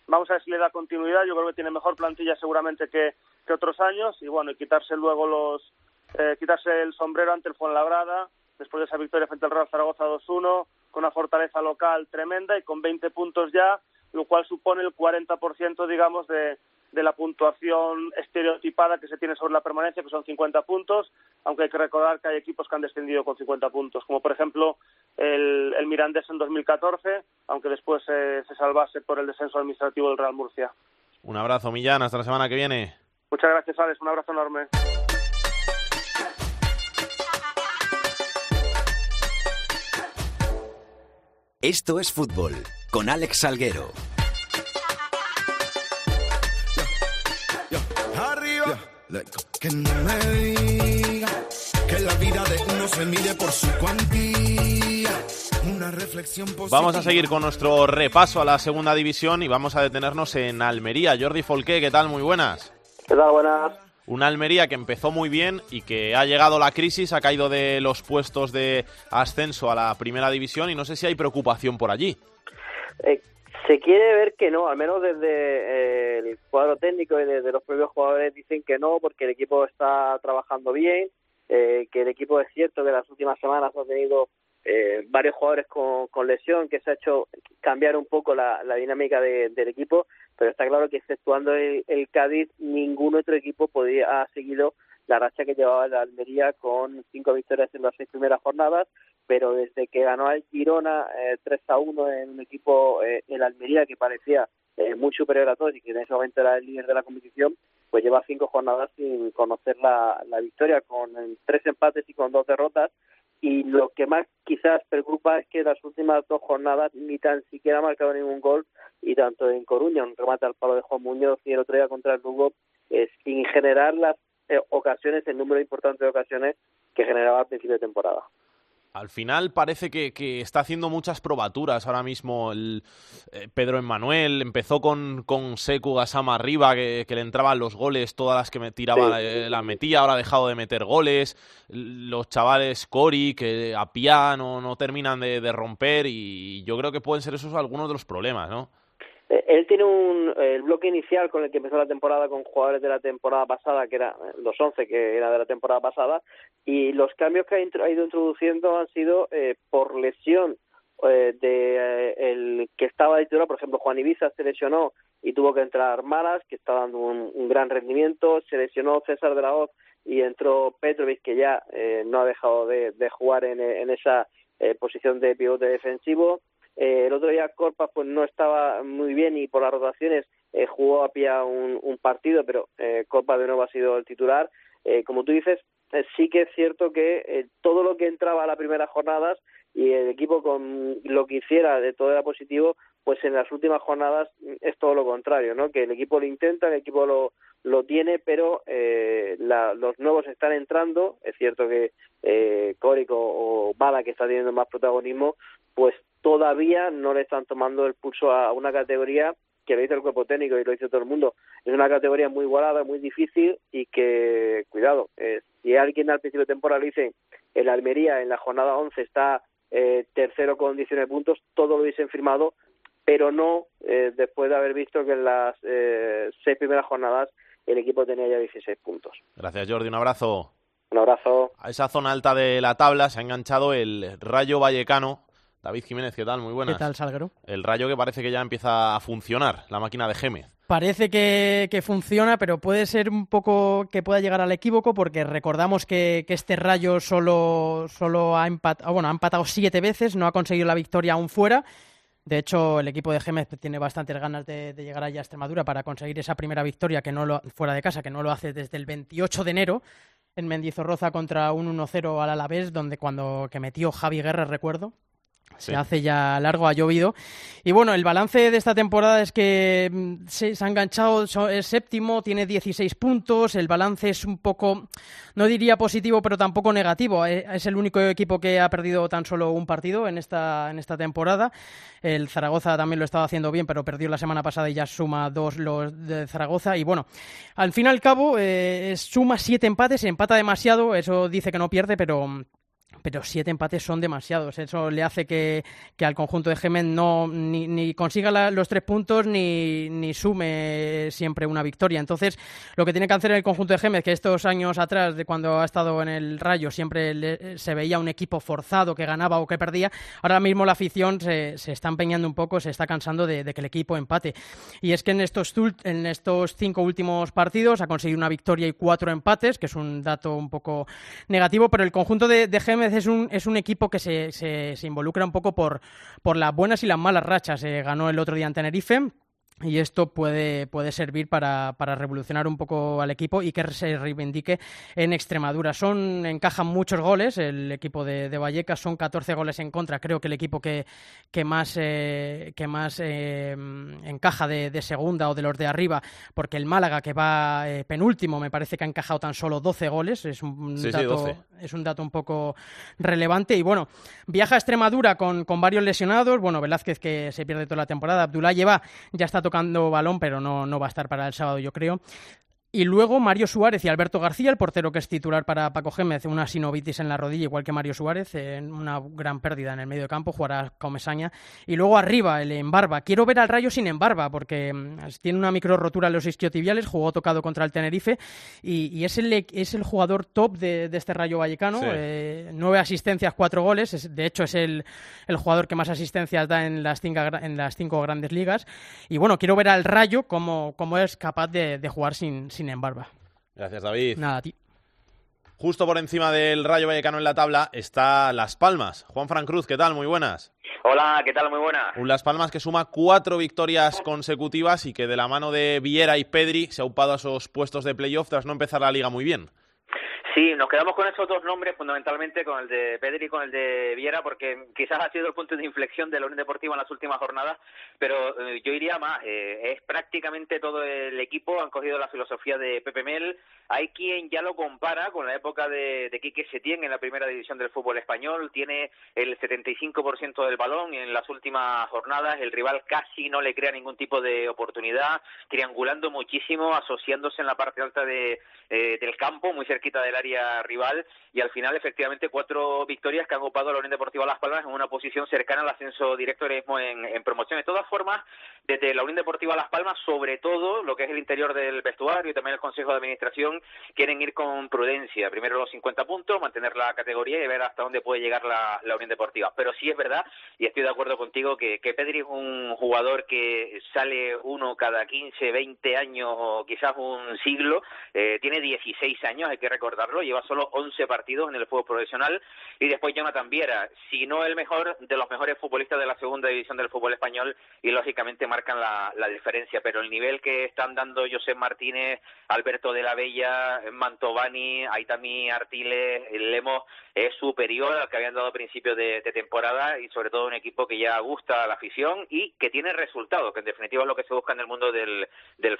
Vamos a ver si le da continuidad. Yo creo que tiene mejor plantilla seguramente que, que otros años y bueno, y quitarse luego los eh, quitarse el sombrero ante el Fuenlabrada después de esa victoria frente al Real Zaragoza 2-1, con una fortaleza local tremenda y con 20 puntos ya, lo cual supone el 40%, digamos, de, de la puntuación estereotipada que se tiene sobre la permanencia, que son 50 puntos, aunque hay que recordar que hay equipos que han descendido con 50 puntos, como por ejemplo el, el Mirandés en 2014, aunque después se salvase por el descenso administrativo del Real Murcia. Un abrazo, Millán, hasta la semana que viene. Muchas gracias, Alex, un abrazo enorme. Esto es fútbol con Alex Salguero. Arriba. Que no me diga que la vida de uno se mide por su cuantía. Una reflexión Vamos a seguir con nuestro repaso a la segunda división y vamos a detenernos en Almería. Jordi Folqué, ¿qué tal? Muy buenas. ¿Qué tal? Buenas. Una Almería que empezó muy bien y que ha llegado la crisis, ha caído de los puestos de ascenso a la primera división y no sé si hay preocupación por allí. Eh, se quiere ver que no, al menos desde eh, el cuadro técnico y desde los propios jugadores dicen que no porque el equipo está trabajando bien, eh, que el equipo es cierto que las últimas semanas ha tenido varios jugadores con, lesión, que se ha hecho cambiar un poco la, dinámica del equipo, pero está claro que exceptuando el, Cádiz, ningún otro equipo podía ha seguido la racha que llevaba la Almería con cinco victorias en las seis primeras jornadas, pero desde que ganó al Girona eh, 3 a 1 en un equipo, eh, el Almería, que parecía eh, muy superior a todos y que en ese momento era el líder de la competición, pues lleva cinco jornadas sin conocer la victoria, con tres empates y con dos derrotas, y lo que más quizás preocupa es que las últimas dos jornadas ni tan siquiera ha marcado ningún gol y tanto en Coruña, un remate al palo de Juan Muñoz y el otro día contra el Lugo, es sin generar las eh, ocasiones, el número importante de ocasiones que generaba al principio de temporada al final parece que, está haciendo muchas probaturas ahora mismo el eh, Pedro Emmanuel. Empezó con, con Seku Gasama arriba, que, le entraban los goles, todas las que me tiraba eh, las metía, ahora ha dejado de meter goles. Los chavales Cori, que a piano no terminan de, de romper, y yo creo que pueden ser esos algunos de los problemas, ¿no? Eh, él tiene un el bloque inicial con el que empezó la temporada con jugadores de la temporada pasada, que eran eh, los 11 que era de la temporada pasada, y los cambios que ha, ido introduciendo han sido eh, por lesión. De el que estaba titular, por ejemplo, Juan Ibiza se lesionó y tuvo que entrar Maras, que está dando un, gran rendimiento, se lesionó César de la Hoz y entró Petrovic, que ya no ha dejado de, de jugar en, en esa posición de pivote defensivo, eh, el otro día Corpa pues no estaba muy bien y por las rotaciones eh, jugó a pie un, partido, pero eh, Corpa de nuevo ha sido el titular. Eh, como tú dices, sí que es cierto que todo lo que entraba a las primeras jornadas y el equipo con lo que hiciera de todo era positivo, pues en las últimas jornadas es todo lo contrario, ¿no? Que el equipo lo intenta, el equipo lo, lo tiene, pero eh, la, los nuevos están entrando. Es cierto que eh, Córico o Bala, que está teniendo más protagonismo, pues todavía no le están tomando el pulso a una categoría que lo dice el cuerpo técnico y lo dice todo el mundo, es una categoría muy igualada, muy difícil y que, cuidado, eh, si alguien al principio de temporada dice el Almería en la jornada 11 está eh, tercero con 19 puntos, todo lo hubiesen firmado, pero no eh, después de haber visto que en las eh, seis primeras jornadas el equipo tenía ya 16 puntos. Gracias, Jordi. Un abrazo. Un abrazo. A esa zona alta de la tabla se ha enganchado el Rayo Vallecano. David Jiménez, ¿qué tal? Muy buenas. ¿Qué tal, Salguero? El Rayo que parece que ya empieza a funcionar, la máquina de Gémez. Parece que, funciona, pero puede ser un poco que pueda llegar al equívoco, porque recordamos que, este Rayo solo, solo ha, empatado, bueno, ha empatado siete veces, no ha conseguido la victoria aún fuera. De hecho, el equipo de Gémez tiene bastantes ganas de, llegar allá a Extremadura para conseguir esa primera victoria que no lo, fuera de casa, que no lo hace desde el 28 de enero en Mendizorroza contra un 1-0 al Alavés, donde cuando que metió Javi Guerra, recuerdo, se hace ya largo, ha llovido. Y bueno, el balance de esta temporada es que mm, se, ha enganchado, es séptimo, tiene 16 puntos. El balance es un poco, no diría positivo, pero tampoco negativo. Eh, es el único equipo que ha perdido tan solo un partido en esta, en esta temporada. El Zaragoza también lo estaba haciendo bien, pero perdió la semana pasada y ya suma dos los de Zaragoza. Y bueno, al fin y al cabo, eh, suma siete empates, empata demasiado. Eso dice que no pierde, pero pero siete empates son demasiados. Eso le hace que, al conjunto de Gémez no ni, consiga los tres puntos ni, ni, sume siempre una victoria. Entonces, lo que tiene que hacer el conjunto de Gémez, que estos años atrás, de cuando ha estado en el Rayo, siempre se veía un equipo forzado que ganaba o que perdía, ahora mismo la afición se, está empeñando un poco, se está cansando de, que el equipo empate. Y es que en estos, en estos cinco últimos partidos ha conseguido una victoria y cuatro empates, que es un dato un poco negativo, pero el conjunto de, de Es un, es un equipo que se, se, se involucra un poco por, por las buenas y las malas rachas. Eh, ganó el otro día en Tenerife y esto puede, puede servir para, para, revolucionar un poco al equipo y que se reivindique en Extremadura. Son, encajan muchos goles, el equipo de, de Vallecas son 14 goles en contra, creo que el equipo que, que más, eh, que más eh, encaja de, de, segunda o de los de arriba, porque el Málaga que va eh, penúltimo me parece que ha encajado tan solo 12 goles, es un, dato, es un dato un poco relevante. Y bueno, viaja a Extremadura con, con varios lesionados, bueno, Velázquez que se pierde toda la temporada, Abdullah lleva, ya está tocando balón, pero no, no va a estar para el sábado, yo creo. Y luego Mario Suárez y Alberto García, el portero que es titular para Paco Gémez, una sinovitis en la rodilla, igual que Mario Suárez, en una gran pérdida en el medio de campo, jugará Comesaña. Y luego arriba, el Embarba. Quiero ver al Rayo sin Embarba, porque mm, tiene una micro rotura en los isquiotibiales, jugó tocado contra el Tenerife, y, es, el, es el jugador top de, este Rayo Vallecano. Eh, nueve asistencias, cuatro goles. de hecho, es el, el, jugador que más asistencias da en las, cinco, en las cinco grandes ligas. Y bueno, quiero ver al Rayo cómo, cómo es capaz de, de jugar sin sin embargo. Gracias, David. Nada, a ti. Justo por encima del Rayo Vallecano en la tabla está Las Palmas. Juan Fran Cruz, ¿qué tal? Muy buenas. Hola, ¿qué tal? Muy buenas. Un Las Palmas que suma cuatro victorias consecutivas y que de la mano de Viera y Pedri se ha upado a esos puestos de playoff tras no empezar la liga muy bien. Sí, nos quedamos con esos dos nombres, fundamentalmente con el de Pedri y con el de Viera, porque quizás ha sido el punto de inflexión de la Unión Deportiva en las últimas jornadas, pero eh, yo iría más. Eh, es prácticamente todo el equipo, han cogido la filosofía de Pepe Mel. Hay quien ya lo compara con la época de, de Quique Setién en la primera división del fútbol español. Tiene el 75% del balón en las últimas jornadas. El rival casi no le crea ningún tipo de oportunidad, triangulando muchísimo, asociándose en la parte alta de, eh, del campo, muy cerquita del área rival y al final efectivamente cuatro victorias que han ocupado la Unión Deportiva Las Palmas en una posición cercana al ascenso directo en, en promoción. De todas formas, desde la Unión Deportiva Las Palmas, sobre todo lo que es el interior del vestuario y también el Consejo de Administración, quieren ir con prudencia. Primero los 50 puntos, mantener la categoría y ver hasta dónde puede llegar la, Unión Deportiva. Pero sí es verdad, y estoy de acuerdo contigo, que, que Pedri es un jugador que sale uno cada 15, 20 años o quizás un siglo. Eh, tiene 16 años, hay que recordarlo lleva solo 11 partidos en el fútbol profesional y después Jonathan Viera, si no el mejor de los mejores futbolistas de la segunda división del fútbol español y lógicamente marcan la, diferencia, pero el nivel que están dando José Martínez, Alberto de la Bella, Mantovani, Aitami Artiles, Lemos es superior al que habían dado a principio de, temporada y sobre todo un equipo que ya gusta a la afición y que tiene resultados, que en definitiva es lo que se busca en el mundo del,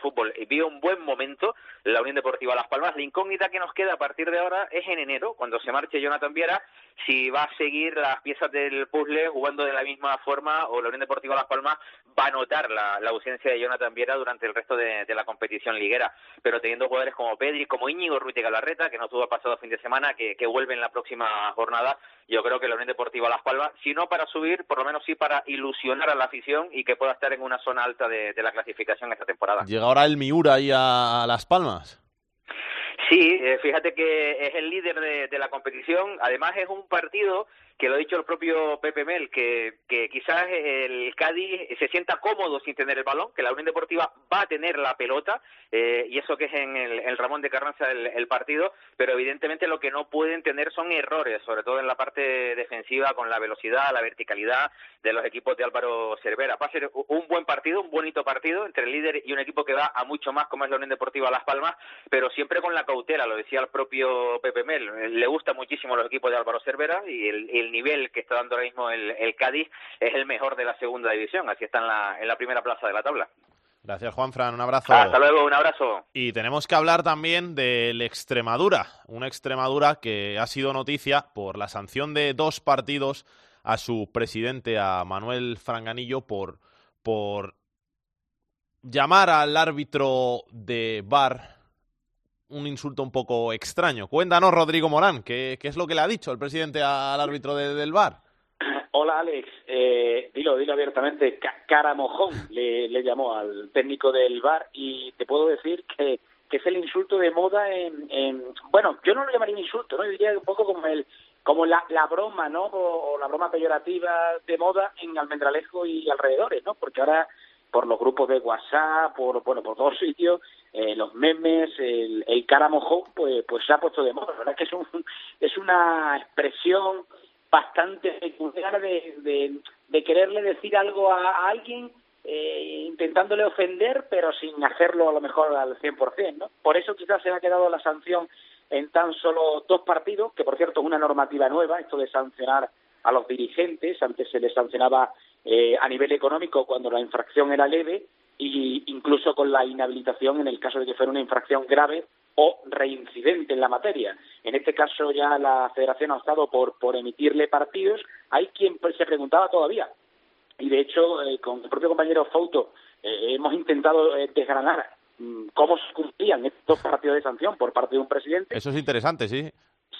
fútbol. Y vio un buen momento la Unión Deportiva Las Palmas, la incógnita que nos queda a partir partir de ahora es en enero, cuando se marche Jonathan Viera, si va a seguir las piezas del puzzle jugando de la misma forma o la Unión Deportiva Las Palmas va a notar la, ausencia de Jonathan Viera durante el resto de, la competición liguera. Pero teniendo jugadores como Pedri, como Íñigo Ruti Galarreta, que no tuvo pasado fin de semana, que, que vuelve en la próxima jornada, yo creo que la Unión Deportiva Las Palmas, si no para subir, por lo menos sí para ilusionar a la afición y que pueda estar en una zona alta de, la clasificación esta temporada. Llega ahora el Miura ahí a Las Palmas. Sí, eh, fíjate que es el líder de, la competición. Además es un partido que lo ha dicho el propio Pepe Mel, que, que quizás el Cádiz se sienta cómodo sin tener el balón, que la Unión Deportiva va a tener la pelota, eh, y eso que es en el, Ramón de Carranza el, partido, pero evidentemente lo que no pueden tener son errores, sobre todo en la parte defensiva, con la velocidad, la verticalidad de los equipos de Álvaro Cervera. Va a ser un buen partido, un bonito partido entre el líder y un equipo que va a mucho más, como es la Unión Deportiva Las Palmas, pero siempre con la cautela, lo decía el propio Pepe Mel. Le gusta muchísimo los equipos de Álvaro Cervera y el nivel que está dando ahora mismo el, Cádiz es el mejor de la segunda división, así está en la, en la primera plaza de la tabla. Gracias, Juanfran. Un abrazo. Hasta luego, un abrazo. Y tenemos que hablar también del Extremadura. Una Extremadura que ha sido noticia por la sanción de dos partidos a su presidente, a Manuel Franganillo, por, por llamar al árbitro de bar un insulto un poco extraño. Cuéntanos, Rodrigo Morán, ¿qué, qué es lo que le ha dicho el presidente al árbitro del VAR? Hola, Alex. Eh, dilo, dilo abiertamente. caramojón le, le, llamó al técnico del VAR y te puedo decir que, que es el insulto de moda en, en... Bueno, yo no lo llamaría insulto, ¿no? Yo diría un poco como el como la, la broma, ¿no? O, o la broma peyorativa de moda en Almendralejo y alrededores, ¿no? Porque ahora por los grupos de WhatsApp, por bueno, por todos sitios, eh, los memes, el, el cara pues, pues se ha puesto de moda. La verdad que es, un, es una expresión bastante peculiar de, de, quererle decir algo a, alguien eh, intentándole ofender, pero sin hacerlo a lo mejor al 100%, ¿no? Por eso quizás se ha quedado la sanción en tan solo dos partidos, que por cierto es una normativa nueva, esto de sancionar a los dirigentes, antes se les sancionaba eh, a nivel económico cuando la infracción era leve e incluso con la inhabilitación en el caso de que fuera una infracción grave o reincidente en la materia. En este caso ya la Federación ha optado por, por emitirle partidos. Hay quien se preguntaba todavía, y de hecho eh, con el propio compañero Fauto eh, hemos intentado desgranar mm, cómo se cumplían estos partidos de sanción por parte de un presidente. Eso es interesante, sí.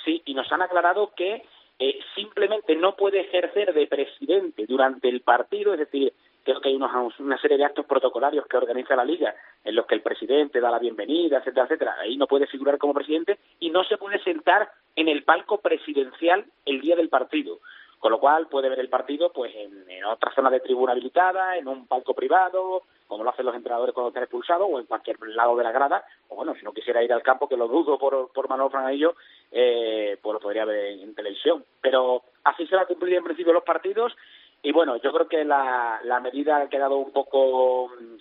Sí, y nos han aclarado que eh, simplemente no puede ejercer de presidente durante el partido, es decir, creo que hay una serie de actos protocolarios que organiza la liga en los que el presidente da la bienvenida, etcétera, etcétera. Ahí no puede figurar como presidente y no se puede sentar en el palco presidencial el día del partido. Con lo cual puede ver el partido pues en, otra zona de tribuna habilitada, en un palco privado, como lo hacen los entrenadores cuando están expulsados, o en cualquier lado de la grada, o bueno, si no quisiera ir al campo, que lo dudo por, por Manuel Franganillo, eh, pues lo podría ver en, televisión. Pero así se va a cumplir en principio los partidos, y bueno, yo creo que la, la medida ha quedado un poco, un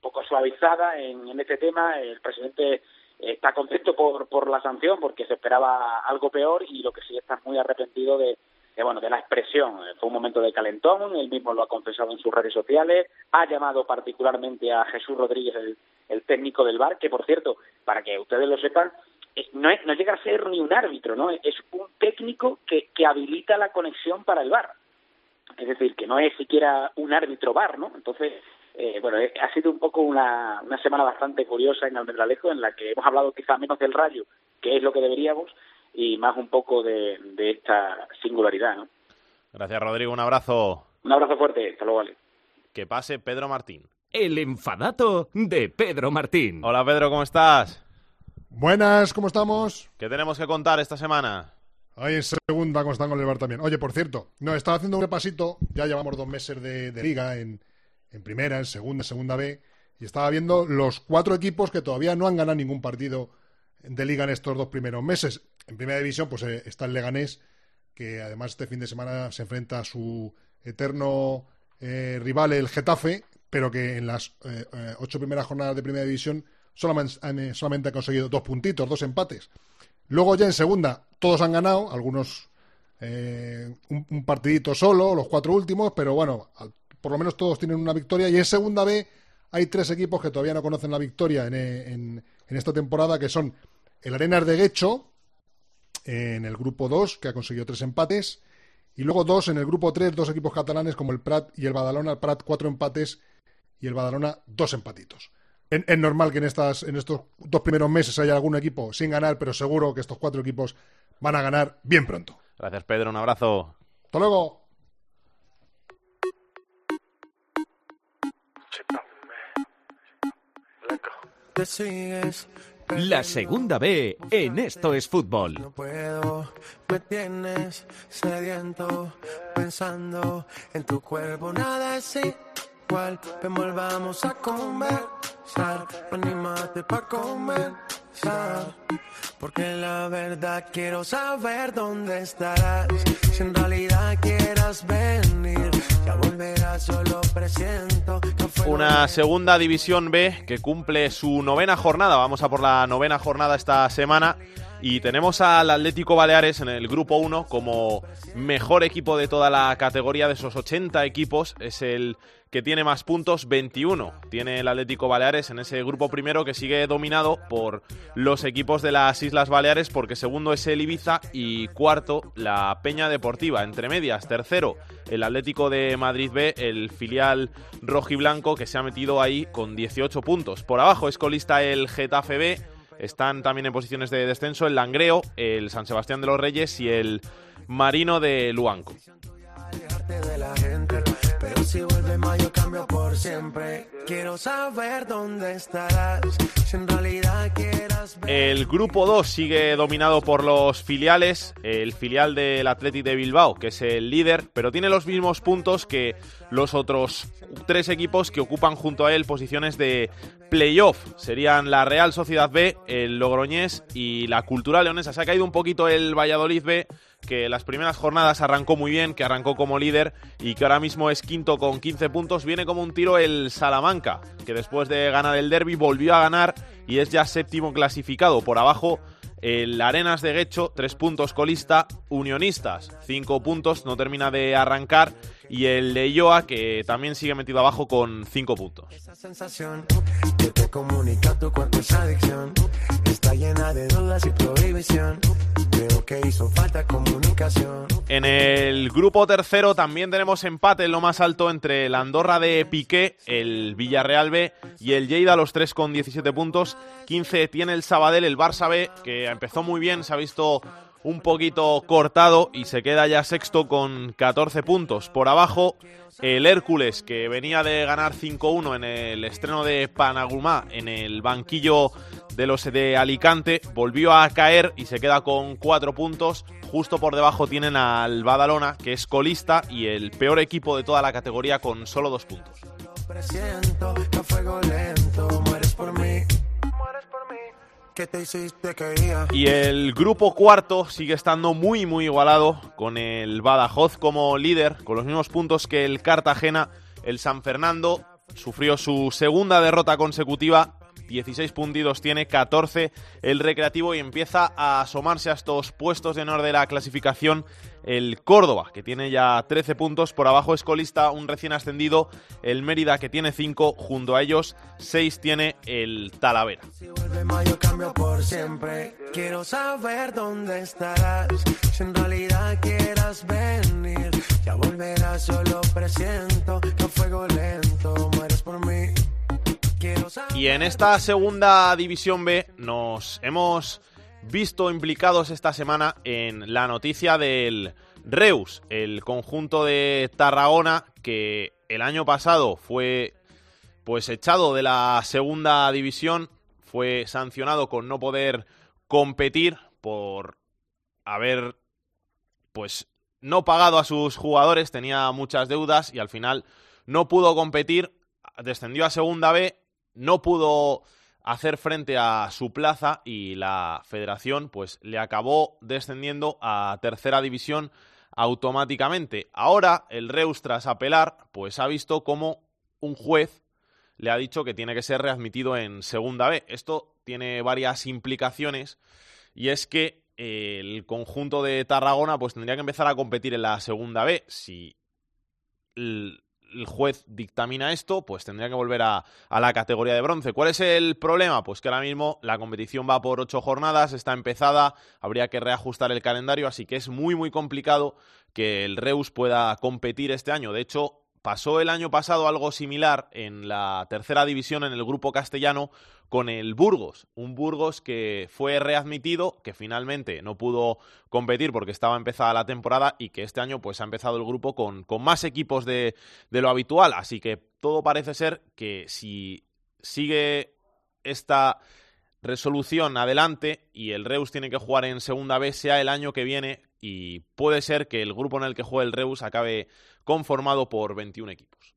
poco suavizada en, en este tema. El presidente está contento por, por la sanción porque se esperaba algo peor y lo que sí está muy arrepentido de, bueno, de la expresión. Fue un momento de calentón, él mismo lo ha confesado en sus redes sociales, ha llamado particularmente a Jesús Rodríguez, el, técnico del bar, que por cierto, para que ustedes lo sepan, no, no llega a ser ni un árbitro, ¿no? Es un técnico que, que habilita la conexión para el bar. Es decir, que no es siquiera un árbitro bar, ¿no? Entonces, eh, bueno, eh, ha sido un poco una, una semana bastante curiosa en Almendralejo, en la que hemos hablado quizá menos del rayo, que es lo que deberíamos, y más un poco de, esta singularidad. ¿no? Gracias, Rodrigo. Un abrazo. Un abrazo fuerte. Hasta luego, vale. Que pase Pedro Martín. El enfadato de Pedro Martín. Hola, Pedro, ¿cómo estás? Buenas, ¿cómo estamos? ¿Qué tenemos que contar esta semana? Ahí en segunda, ¿cómo están con el bar también? Oye, por cierto, no, estaba haciendo un repasito, ya llevamos dos meses de, liga en, en, primera, en segunda, segunda B, y estaba viendo los cuatro equipos que todavía no han ganado ningún partido de liga en estos dos primeros meses. En primera división, pues eh, está el Leganés, que además este fin de semana se enfrenta a su eterno eh, rival, el Getafe, pero que en las eh, ocho primeras jornadas de primera división solamente, solamente ha conseguido dos puntitos, dos empates. Luego ya en segunda todos han ganado, algunos un, un, partidito solo, los cuatro últimos, pero bueno, por lo menos todos tienen una victoria. Y en segunda B hay tres equipos que todavía no conocen la victoria en, en, en esta temporada, que son el Arenas de Guecho, en el grupo 2, que ha conseguido tres empates. Y luego dos en el grupo 3, dos equipos catalanes como el Prat y el Badalona. El Prat cuatro empates y el Badalona dos empatitos. Es normal que en, estas, en estos dos primeros meses haya algún equipo sin ganar, pero seguro que estos cuatro equipos van a ganar bien pronto. Gracias, Pedro. Un abrazo. Hasta luego. La segunda B en Esto es Fútbol. No puedo, me tienes sediento, pensando en tu cuerpo, nada es igual. Ven, volvamos a conversar, anímate pa' conversar. Porque la verdad quiero saber dónde estarás. Si en realidad quieras venir, ya volverás, solo presiento. Una segunda división B que cumple su novena jornada. Vamos a por la novena jornada esta semana. Y tenemos al Atlético Baleares en el grupo 1 como mejor equipo de toda la categoría de esos 80 equipos. Es el que tiene más puntos, 21. Tiene el Atlético Baleares en ese grupo primero que sigue dominado por los equipos de las Islas Baleares porque segundo es el Ibiza y cuarto la Peña Deportiva. Entre medias, tercero el Atlético de Madrid B, el filial rojiblanco que se ha metido ahí con 18 puntos. Por abajo es colista el Getafe B. Están también en posiciones de descenso el Langreo, el San Sebastián de los Reyes y el Marino de Luanco. Si vuelve mayo cambio por siempre. Quiero saber dónde estarás. Si en realidad quieras ver. El grupo 2 sigue dominado por los filiales, el filial del Athletic de Bilbao, que es el líder, pero tiene los mismos puntos que los otros tres equipos que ocupan junto a él posiciones de playoff. Serían la Real Sociedad B, el Logroñés y la Cultural Leonesa. Se ha caído un poquito el Valladolid B, que las primeras jornadas arrancó muy bien, que arrancó como líder y que ahora mismo es quinto con 15 puntos. Viene como un tiro el Salamanca, que después de ganar el derby volvió a ganar y es ya séptimo clasificado. Por abajo el Arenas de Guecho, tres puntos colista, Unionistas, cinco puntos, no termina de arrancar. Y el de Ioa, que también sigue metido abajo con cinco puntos. Esa sensación que te comunica tu cuerpo es adicción. Está llena de dudas y prohibición. En el grupo tercero también tenemos empate en lo más alto entre la Andorra de Piqué, el Villarreal B y el Lleida, los tres con 17 puntos. 15 tiene el Sabadell, el Barça B, que empezó muy bien, se ha visto un poquito cortado y se queda ya sexto con 14 puntos. Por abajo, el Hércules, que venía de ganar 5-1 en el estreno de Panagumá en el banquillo de los de Alicante, volvió a caer y se queda con 4 puntos. Justo por debajo tienen al Badalona, que es colista y el peor equipo de toda la categoría con solo 2 puntos. Y el grupo cuarto sigue estando muy muy igualado con el Badajoz como líder, con los mismos puntos que el Cartagena. El San Fernando sufrió su segunda derrota consecutiva, 16 puntidos tiene, 14 el Recreativo y empieza a asomarse a estos puestos de honor de la clasificación el Córdoba, que tiene ya 13 puntos, por abajo es colista un recién ascendido, el Mérida que tiene 5, junto a ellos 6 tiene el Talavera. Si vuelve mayo cambio por siempre. Quiero saber dónde estarás. Si en realidad quieras venir, ya volverás, solo presiento que a fuego lento mueres por mí. Y en esta segunda división B nos hemos visto implicados esta semana en la noticia del Reus, el conjunto de Tarragona que el año pasado fue pues echado de la segunda división, fue sancionado con no poder competir por haber pues no pagado a sus jugadores, tenía muchas deudas y al final no pudo competir, descendió a segunda B, no pudo hacer frente a su plaza y la federación pues le acabó descendiendo a tercera división automáticamente. Ahora el Reus tras apelar pues ha visto como un juez le ha dicho que tiene que ser readmitido en segunda B. Esto tiene varias implicaciones y es que eh, el conjunto de Tarragona pues tendría que empezar a competir en la segunda B si el juez dictamina esto, pues tendría que volver a, a, la categoría de bronce. ¿Cuál es el problema? Pues que ahora mismo la competición va por ocho jornadas, está empezada, habría que reajustar el calendario, así que es muy, muy complicado que el Reus pueda competir este año. De hecho, pasó el año pasado algo similar en la tercera división, en el grupo castellano, con el Burgos. Un Burgos que fue readmitido, que finalmente no pudo competir porque estaba empezada la temporada y que este año pues ha empezado el grupo con, con más equipos de, de lo habitual. Así que todo parece ser que si sigue esta resolución adelante y el Reus tiene que jugar en segunda vez, sea el año que viene y puede ser que el grupo en el que juegue el Reus acabe conformado por 21 equipos.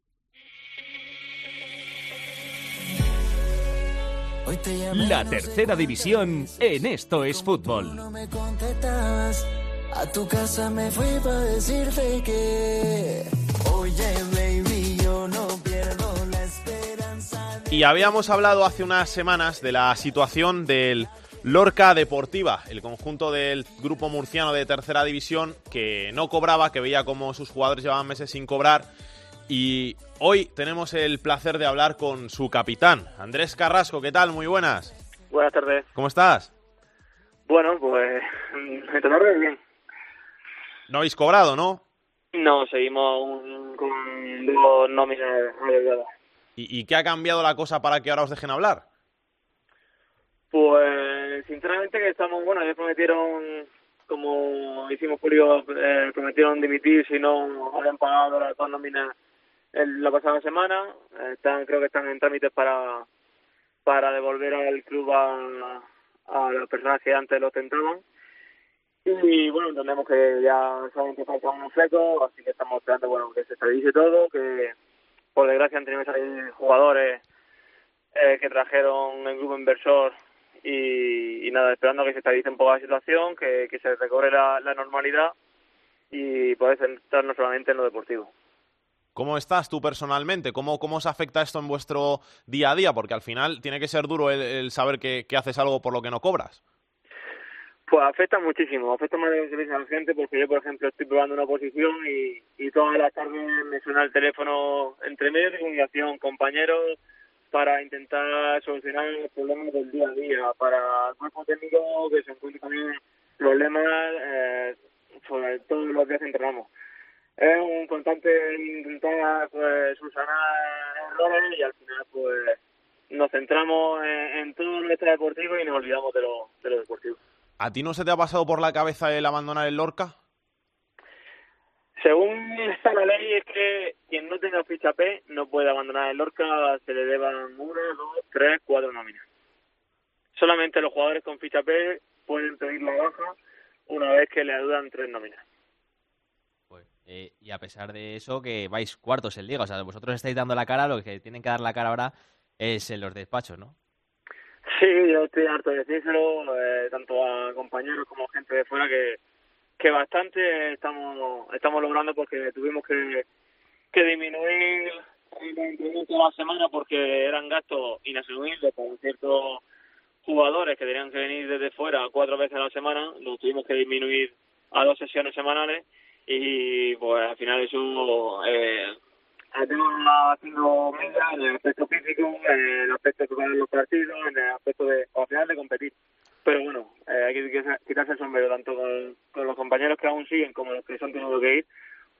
La tercera división en Esto es Fútbol. A tu casa me fui para decirte que, oye, baby, yo no pierdo la esperanza. Y habíamos hablado hace unas semanas de la situación del Lorca Deportiva, el conjunto del grupo murciano de tercera división que no cobraba, que veía como sus jugadores llevaban meses sin cobrar. Y hoy tenemos el placer de hablar con su capitán, Andrés Carrasco. ¿Qué tal? Muy buenas. Buenas tardes. ¿Cómo estás? Bueno, pues me tarde bien. No habéis cobrado, ¿no? No, seguimos un, con dos nóminas. ¿Y, ¿Y qué ha cambiado la cosa para que ahora os dejen hablar? Pues sinceramente que estamos, bueno, ellos prometieron, como hicimos público, eh, prometieron dimitir si no habían pagado las dos nóminas la pasada semana. Están, creo que están en trámites para para devolver al club a, a las personas que antes lo ostentaban. Y bueno, entendemos que ya saben que faltan unos flecos, así que estamos esperando bueno que se estabilice todo, que por desgracia han tenido que salir jugadores eh, que trajeron el grupo inversor y, y, nada, esperando que se estabilice un poco la situación, que, que se recobre la, la normalidad y poder centrarnos solamente en lo deportivo. ¿Cómo estás tú personalmente? ¿Cómo, ¿Cómo os afecta esto en vuestro día a día? Porque al final tiene que ser duro el, el saber que, que, haces algo por lo que no cobras. Pues afecta muchísimo, afecta más de lo que a la gente porque yo, por ejemplo, estoy probando una posición y, y todas las tardes me suena el teléfono entre medios de comunicación, compañeros, para intentar solucionar los problemas del día a día, para el cuerpo técnico que se encuentra también problemas eh, todos los días entrenamos es un constante intentar pues subsanar errores y al final pues nos centramos en, todo lo deportivo y nos olvidamos de lo, de lo deportivo. ¿A ti no se te ha pasado por la cabeza el abandonar el Lorca? Según está la ley es que quien no tenga ficha P no puede abandonar el Lorca, se le deban una, dos, tres, cuatro nóminas. Solamente los jugadores con ficha P pueden pedir la baja una vez que le ayudan tres nóminas. Eh, y a pesar de eso, que vais cuartos en liga. O sea, vosotros estáis dando la cara, lo que tienen que dar la cara ahora es en los despachos, ¿no? Sí, yo estoy harto de decírselo, eh, tanto a compañeros como a gente de fuera, que, que bastante estamos estamos logrando porque tuvimos que, que disminuir el la semana porque eran gastos inasumibles con ciertos jugadores que tenían que venir desde fuera cuatro veces a la semana, lo tuvimos que disminuir a dos sesiones semanales y pues al final eso eh, haciendo en el aspecto físico, en el aspecto de los partidos, en el aspecto de, al final de competir. Pero bueno, eh, hay que quitarse el sombrero tanto con, con, los compañeros que aún siguen como los que se han tenido que ir,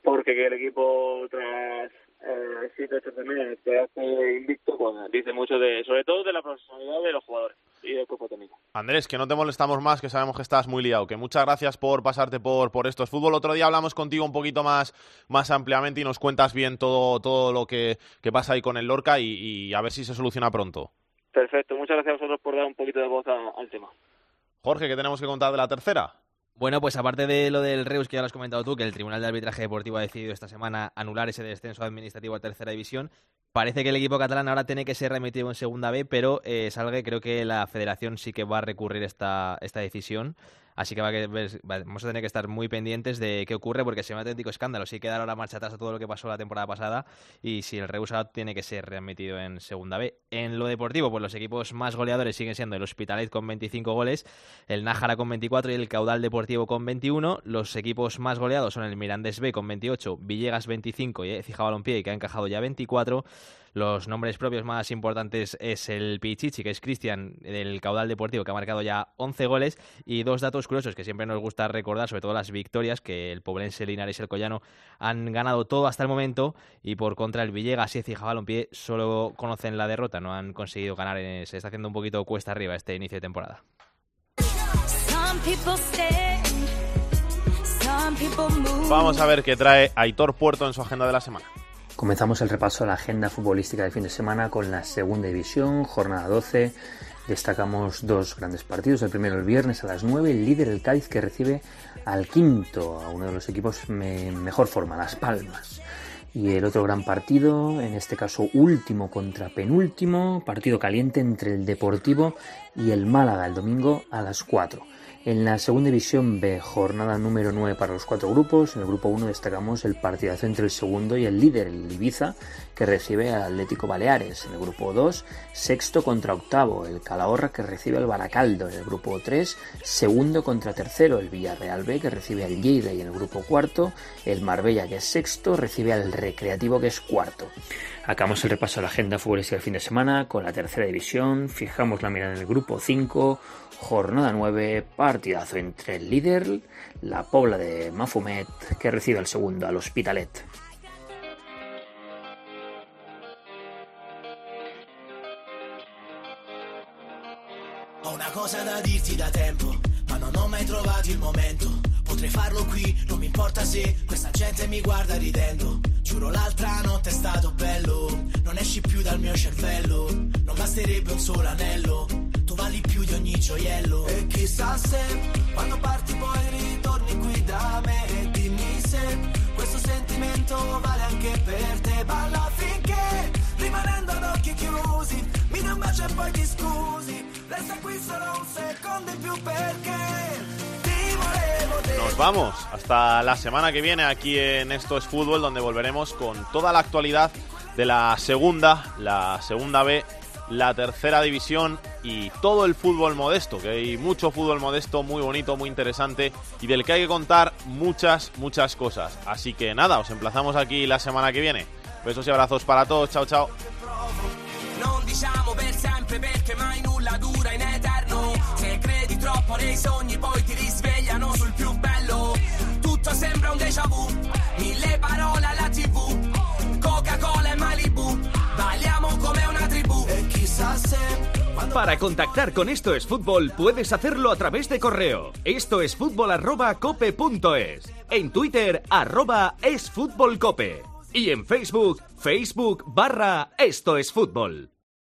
porque que el equipo tras eh, siete ocho meses que hace invicto, pues dice mucho de, sobre todo de la profesionalidad de los jugadores y del cuerpo técnico. Andrés, que no te molestamos más, que sabemos que estás muy liado, que muchas gracias por pasarte por, por estos fútbol. Otro día hablamos contigo un poquito más, más ampliamente y nos cuentas bien todo, todo lo que, que pasa ahí con el Lorca y, y, a ver si se soluciona pronto. Perfecto, muchas gracias a vosotros por dar un poquito de voz a, al tema. Jorge, ¿qué tenemos que contar de la tercera? Bueno, pues aparte de lo del Reus que ya lo has comentado tú, que el Tribunal de Arbitraje Deportivo ha decidido esta semana anular ese descenso administrativo a tercera división, parece que el equipo catalán ahora tiene que ser remitido en segunda B, pero eh, Salgue creo que la federación sí que va a recurrir esta, esta decisión Así que vamos a tener que estar muy pendientes de qué ocurre porque se un auténtico escándalo. Sí que dar ahora marcha atrás a todo lo que pasó la temporada pasada y si el Reus tiene que ser readmitido en Segunda B. En lo deportivo, pues los equipos más goleadores siguen siendo el Hospitalet con 25 goles, el Nájara con 24 y el Caudal Deportivo con 21. Los equipos más goleados son el Mirandés B con 28, Villegas 25 y Cija Balompié que ha encajado ya 24. Los nombres propios más importantes es el Pichichi, que es Cristian del Caudal Deportivo, que ha marcado ya 11 goles. Y dos datos curiosos que siempre nos gusta recordar, sobre todo las victorias, que el Poblense, Linares y el Collano han ganado todo hasta el momento. Y por contra, el Villegas y el pie solo conocen la derrota, no han conseguido ganar. Se está haciendo un poquito cuesta arriba este inicio de temporada. Vamos a ver qué trae Aitor Puerto en su agenda de la semana. Comenzamos el repaso a la agenda futbolística del fin de semana con la segunda división, jornada 12. Destacamos dos grandes partidos. El primero el viernes a las 9, el líder el Cádiz que recibe al quinto, a uno de los equipos mejor forma, Las Palmas. Y el otro gran partido, en este caso último contra penúltimo, partido caliente entre el Deportivo y el Málaga el domingo a las 4. En la segunda división B, jornada número 9 para los cuatro grupos. En el grupo 1 destacamos el partidazo entre el segundo y el líder, el Ibiza, que recibe al Atlético Baleares. En el grupo 2, sexto contra octavo, el Calahorra, que recibe al Baracaldo. En el grupo 3, segundo contra tercero, el Villarreal B, que recibe al Lleida. Y en el grupo cuarto, el Marbella, que es sexto, recibe al Recreativo, que es cuarto. Acabamos el repaso a la agenda futbolística del fin de semana con la tercera división. Fijamos la mirada en el grupo 5 Jornada 9, partidazo entre el líder, la Pobla de Mafumet, que recibe al segundo, al Hospitalet. Ho una cosa da dirti da tempo, ma non ho mai trovato il momento. Potrei farlo qui, non mi importa se questa gente mi guarda ridendo. Giuro l'altra notte è stato bello, non esci più dal mio cervello, non basterebbe un solo anello Nos vamos. Hasta la semana que viene aquí en Esto es Fútbol, donde volveremos con toda la actualidad de la segunda, la segunda B la tercera división y todo el fútbol modesto, que hay mucho fútbol modesto muy bonito, muy interesante y del que hay que contar muchas, muchas cosas. Así que nada, os emplazamos aquí la semana que viene. Besos y abrazos para todos, chao. Tutto sembra. Para contactar con Esto es Fútbol puedes hacerlo a través de correo. Esto es fútbol. En Twitter arroba es fútbol cope. Y en Facebook, Facebook barra Esto es Fútbol.